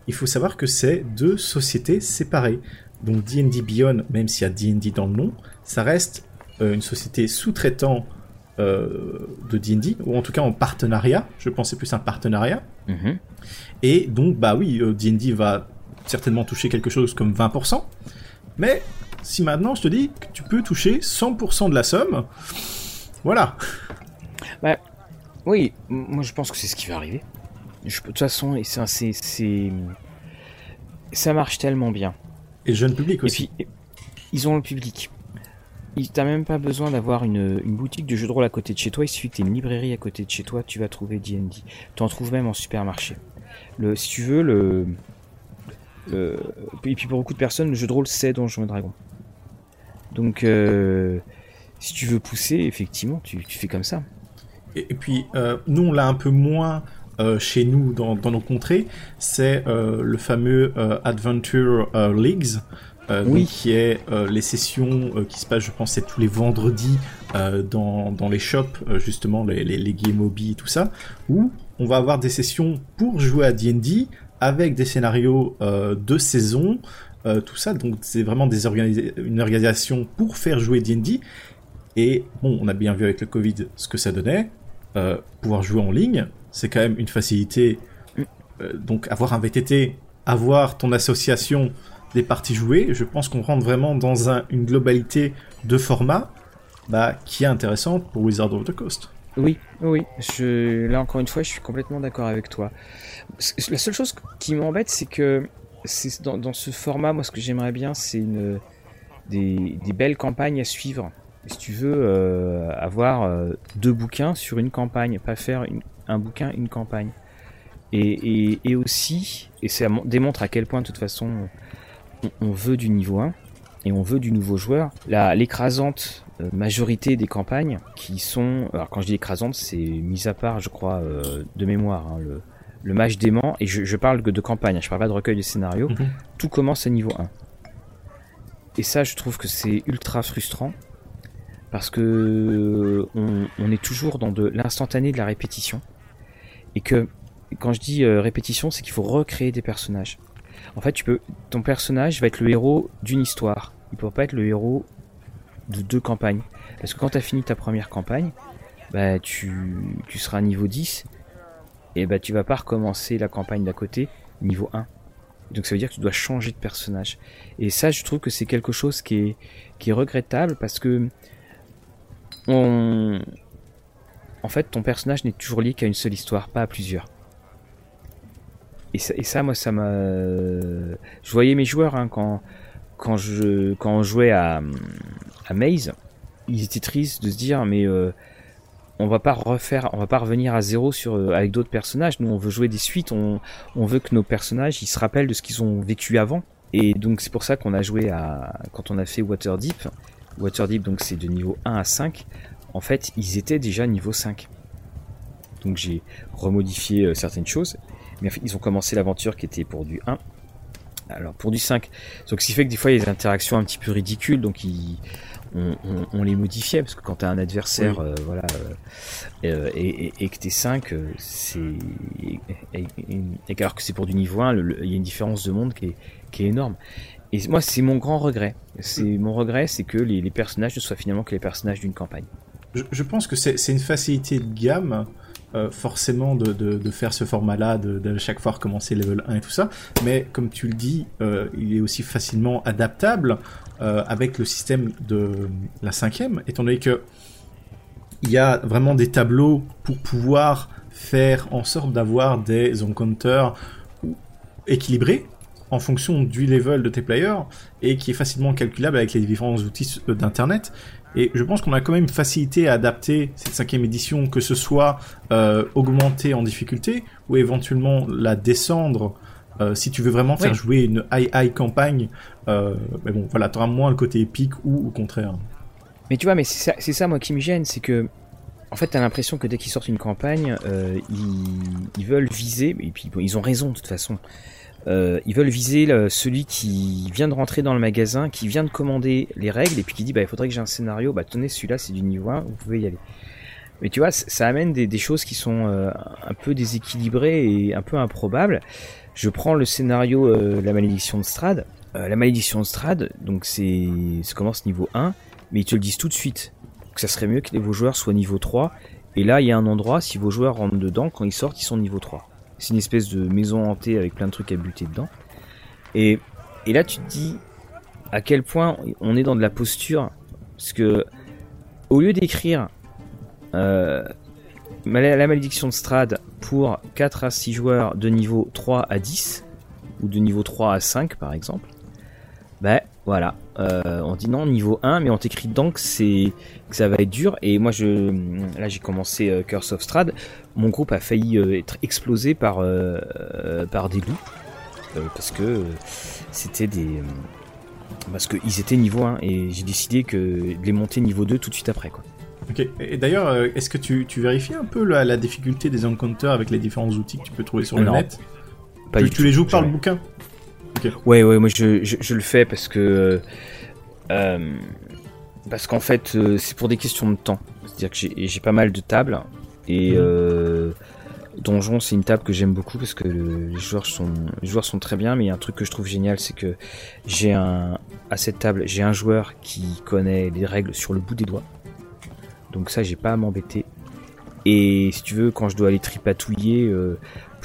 Il faut savoir que c'est deux sociétés séparées. Donc D&D Beyond, même s'il y a D&D dans le nom, ça reste une société sous-traitant de D&D, ou en tout cas en partenariat. Je pensais plus un partenariat. Mhm. Et donc, bah oui, D&D va certainement toucher quelque chose comme 20%. Mais si maintenant je te dis que tu peux toucher 100% de la somme, voilà. Bah, oui, moi je pense que c'est ce qui va arriver. de toute façon, c'est, c'est, ça marche tellement bien. Et le jeune public aussi. Et puis, ils ont le public. T'as même pas besoin d'avoir une, une, boutique de jeux de rôle à côté de chez toi. Il suffit que tu une librairie à côté de chez toi, tu vas trouver D&D. Tu en trouves même en supermarché. Le, si tu veux, le, euh, et puis pour beaucoup de personnes, le jeu de rôle c'est Donjons et Dragons. Donc, euh, si tu veux pousser, effectivement, tu, fais comme ça. Et, puis, euh, nous, on l'a un peu moins chez nous, dans, nos contrées. C'est le fameux Adventure Leagues. oui. qui est les sessions qui se passent, je pense, c'est tous les vendredis dans, les shops, justement, les, les, les Game et tout ça, où on va avoir des sessions pour jouer à D&D avec des scénarios euh, de saison, euh, tout ça. Donc c'est vraiment une organisation pour faire jouer D&D. Et bon, on a bien vu avec le Covid ce que ça donnait. Euh, pouvoir jouer en ligne, c'est quand même une facilité. donc avoir un VTT, avoir ton association des parties jouées, je pense qu'on rentre vraiment dans une globalité de format bah, qui est intéressante pour Wizard of the Coast. Oui, oui. Là encore une fois, je suis complètement d'accord avec toi. La seule chose qui m'embête, c'est que c'est dans, ce format, moi, ce que j'aimerais bien, c'est une des, belles campagnes à suivre. Si tu veux euh, avoir euh, deux bouquins sur une campagne, pas faire un bouquin, une campagne. Et, aussi, et ça démontre à quel point, de toute façon, on, veut du niveau 1 et on veut du nouveau joueur. L'écrasante euh, majorité des campagnes qui sont, alors quand je dis écrasante, c'est mis à part, je crois, de mémoire, hein, le match d'aimant, et je, parle de campagne, je parle pas de recueil de scénario, mhm. tout commence à niveau 1. Et ça, je trouve que c'est ultra frustrant, parce que on, est toujours dans de l'instantané de la répétition, et que quand je dis euh, répétition, c'est qu'il faut recréer des personnages. En fait, tu peux, ton personnage va être le héros d'une histoire. Il peut pas être le héros de deux campagnes. Parce que quand tu as fini ta première campagne, bah, tu, tu seras niveau 10 et bah tu vas pas recommencer la campagne d'à côté niveau 1. Donc ça veut dire que tu dois changer de personnage. Et ça, je trouve que c'est quelque chose qui est, regrettable parce que on... en fait, ton personnage n'est toujours lié qu'à une seule histoire, pas à plusieurs. Et ça, et ça moi, ça m'a. Je voyais mes joueurs hein, quand, quand, je, quand on jouait à, à Maze, ils étaient tristes de se dire mais euh, on va pas refaire, on va pas revenir à zéro euh, avec d'autres personnages. Nous, on veut jouer des suites, on, veut que nos personnages ils se rappellent de ce qu'ils ont vécu avant. Et donc c'est pour ça qu'on a joué à quand on a fait Waterdeep. Waterdeep donc c'est de niveau 1 à 5. En fait, ils étaient déjà niveau 5. Donc j'ai remodifié euh, certaines choses, mais en fait, ils ont commencé l'aventure qui était pour du 1. Alors pour du 5. Donc ce qui fait que des fois il y a des interactions un petit peu ridicules, donc ils on, les modifiait parce que quand t'as un adversaire euh, voilà euh, euh, et, que t'es 5 c'est et, alors que c'est pour du niveau 1 il y a une différence de monde qui est, qui est énorme. Et moi c'est mon grand regret. C'est mon regret c'est que les, personnages ne soient finalement que les personnages d'une campagne. Je, pense que c'est une facilité de gamme forcément de, faire ce format-là, de, chaque fois recommencer level 1 et tout ça, mais comme tu le dis, il est aussi facilement adaptable euh, avec le système de la cinquième, étant donné que il y a vraiment des tableaux pour pouvoir faire en sorte d'avoir des encounters équilibrés en fonction du level de tes players et qui est facilement calculable avec les différents outils d'internet. Et je pense qu'on a quand même facilité à adapter cette cinquième édition, que ce soit euh, augmenter en difficulté ou éventuellement la descendre si tu veux vraiment faire jouer une high high campagne, mais bon, voilà, t'auras moins le côté épique ou au contraire. Mais tu vois, mais c'est ça, ça, moi qui me gêne, c'est que en fait, t'as l'impression que dès qu'ils sortent une campagne, euh, ils, veulent viser, et puis ils ont raison de toute façon. Euh, ils veulent viser celui qui vient de rentrer dans le magasin, qui vient de commander les règles, et puis qui dit bah il faudrait que j'ai un scénario. Bah tenez, celui-là c'est du niveau 1, vous pouvez y aller. Mais tu vois, ça amène des, choses qui sont euh, un peu déséquilibrées et un peu improbables. Je prends le scénario La malédiction de Strad. la malédiction de Strad, donc c'est ça commence niveau 1, mais ils te le disent tout de suite que ça serait mieux que vos joueurs soient niveau 3. Et là, il y a un endroit, si vos joueurs rentrent dedans, quand ils sortent, ils sont niveau 3. C'est une espèce de maison hantée avec plein de trucs à buter dedans. Et, et là, tu te dis à quel point on est dans de la posture. Parce que, au lieu d'écrire euh, la malédiction de Strad pour 4 à 6 joueurs de niveau 3 à 10, ou de niveau 3 à 5 par exemple, ben voilà, euh, on dit non niveau 1, mais on t'écrit donc que ça va être dur. Et moi, je là j'ai commencé euh, Curse of Strad. Mon groupe a failli euh, être explosé par par des loups parce que c'était des parce qu'ils étaient niveau 1 et j'ai décidé que de les monter niveau 2 tout de suite après quoi. Ok, et d'ailleurs, est-ce que tu, tu, vérifies un peu la, difficulté des encounters avec les différents outils que tu peux trouver sur le net? Pas tu, tu les joues par le bouquin? Ouais, ouais, moi je, je, le fais parce que. Euh, parce qu'en fait, euh, c'est pour des questions de temps. C'est-à-dire que j'ai pas mal de tables. Et mhm. euh, Donjon, c'est une table que j'aime beaucoup parce que les, joueurs sont, les joueurs sont très bien. Mais il y a un truc que je trouve génial, c'est que j'ai un. À cette table, j'ai un joueur qui connaît les règles sur le bout des doigts. Donc ça, j'ai pas à m'embêter. Et si tu veux, quand je dois aller tripatouiller,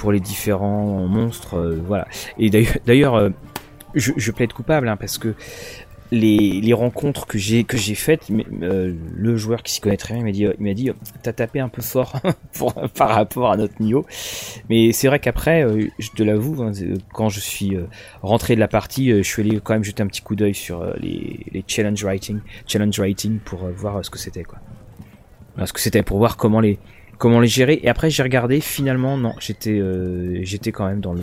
pour les différents monstres, euh, voilà. Et d'ailleurs, euh, je, plaide coupable hein, parce que les, rencontres que j'ai que j'ai faites, euh, le joueur qui s'y connaît très bien, m'a dit, il m'a dit, t'as tapé un peu fort par rapport à notre niveau. Mais c'est vrai qu'après, je te l'avoue, hein, quand je suis rentré de la partie, je suis allé quand même jeter un petit coup d'œil sur les, les, challenge writing, challenge writing pour voir ce que c'était quoi. Ce que c'était pour voir comment les comment les gérer. Et après, j'ai regardé. Finalement, non, j'étais, euh, j'étais quand même dans le.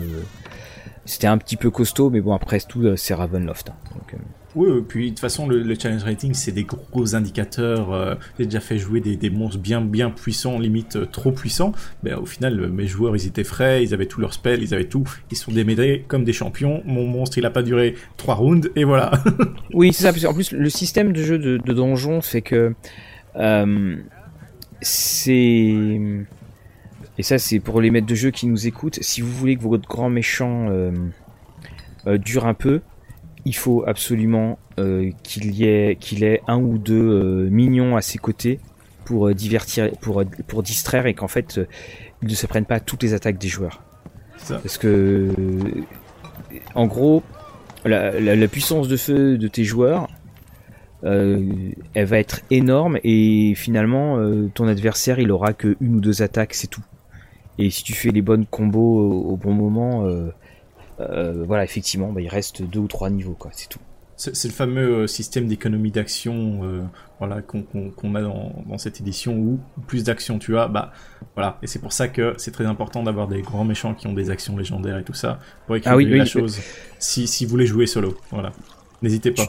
C'était un petit peu costaud, mais bon, après tout, euh, c'est Ravenloft. Hein, donc, euh. Oui, puis de toute façon, le, challenge rating, c'est des gros indicateurs. j'ai déjà fait jouer des, monstres bien, bien puissants, limite trop puissants. Mais au final, mes joueurs, ils étaient frais, ils avaient tous leurs spells, ils avaient tout. Ils sont démédés comme des champions. Mon monstre, il a pas duré trois rounds, et voilà. oui, c'est ça. En plus, le système de jeu de, de donjon fait que c'est et ça c'est pour les maîtres de jeu qui nous écoutent. Si vous voulez que votre grand méchant euh, euh, dure un peu, il faut absolument euh, qu'il y ait qu'il ait un ou deux mignons à ses côtés pour divertir, pour pour distraire et qu'en fait ils ne se prennent pas toutes les attaques des joueurs. Parce que en gros la puissance de feu de tes joueurs euh, elle va être énorme et finalement euh, ton adversaire il aura que une ou deux attaques c'est tout. Et si tu fais les bonnes combos au, bon moment euh, voilà effectivement bah, il reste deux ou trois niveaux quoi c'est tout. C'est le fameux système d'économie d'action voilà qu'on a dans, dans, cette édition où plus d'actions tu as bah voilà. Et c'est pour ça que c'est très important d'avoir des grands méchants qui ont des actions légendaires et tout ça pour équilibrer ah oui, la chose. si, si vous voulez jouer solo voilà. N'hésitez pas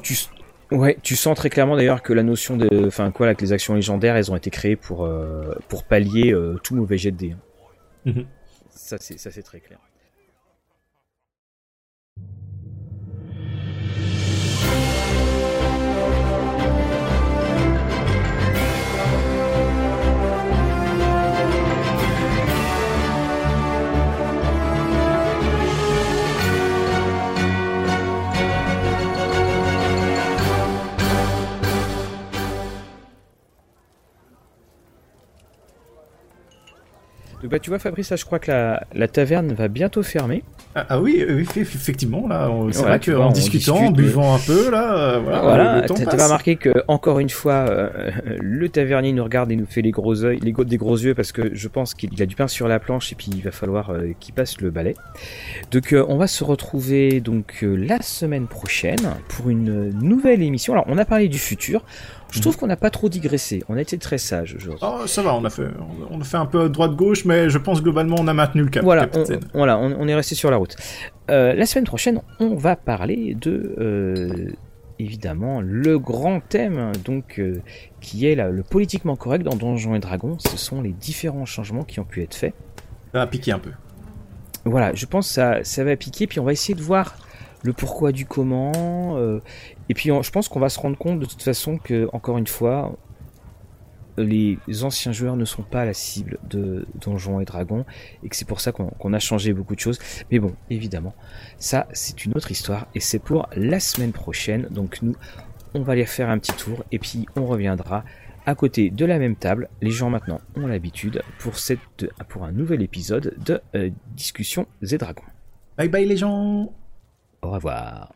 Ouais, tu sens très clairement d'ailleurs que la notion de, enfin quoi, là, que les actions légendaires, elles ont été créées pour euh, pour pallier euh, tout mauvais jet de dés. Hein. Mhm. Ça c'est ça c'est très clair. Bah tu vois Fabrice, là, je crois que la, la taverne va bientôt fermer. Ah, ah oui, oui, effectivement, là, c'est vrai qu'en discutant, en buvant un peu, là, euh, voilà, voilà tu vas remarquer que encore une fois, euh, le tavernier nous regarde et nous fait les gros yeux, les des gros yeux parce que je pense qu'il a du pain sur la planche et puis il va falloir euh, qu'il passe le balai. Donc on va se retrouver donc la semaine prochaine pour une nouvelle émission. Alors on a parlé du futur. Je trouve qu'on n'a pas trop digressé. On a été très sage aujourd'hui. Oh, ça va, on a fait, on a fait un peu droite-gauche, mais je pense globalement on a maintenu le cap. Voilà, on, voilà, on, est resté sur la route. Euh, la semaine prochaine, on va parler de euh, évidemment le grand thème, donc euh, qui est le politiquement correct dans Donjons et Dragons. Ce sont les différents changements qui ont pu être faits. Ça va piquer un peu. Voilà, je pense que ça, ça va piquer, puis on va essayer de voir le pourquoi du comment. Euh, et puis je pense qu'on va se rendre compte de toute façon que, encore une fois, les anciens joueurs ne sont pas la cible de Donjons et Dragons et que c'est pour ça qu'on a changé beaucoup de choses. Mais bon, évidemment, ça c'est une autre histoire et c'est pour la semaine prochaine. Donc nous, on va aller faire un petit tour et puis on reviendra à côté de la même table. Les gens maintenant ont l'habitude pour, cette, pour un nouvel épisode de euh, Discussion et Dragons. Bye bye les gens au revoir.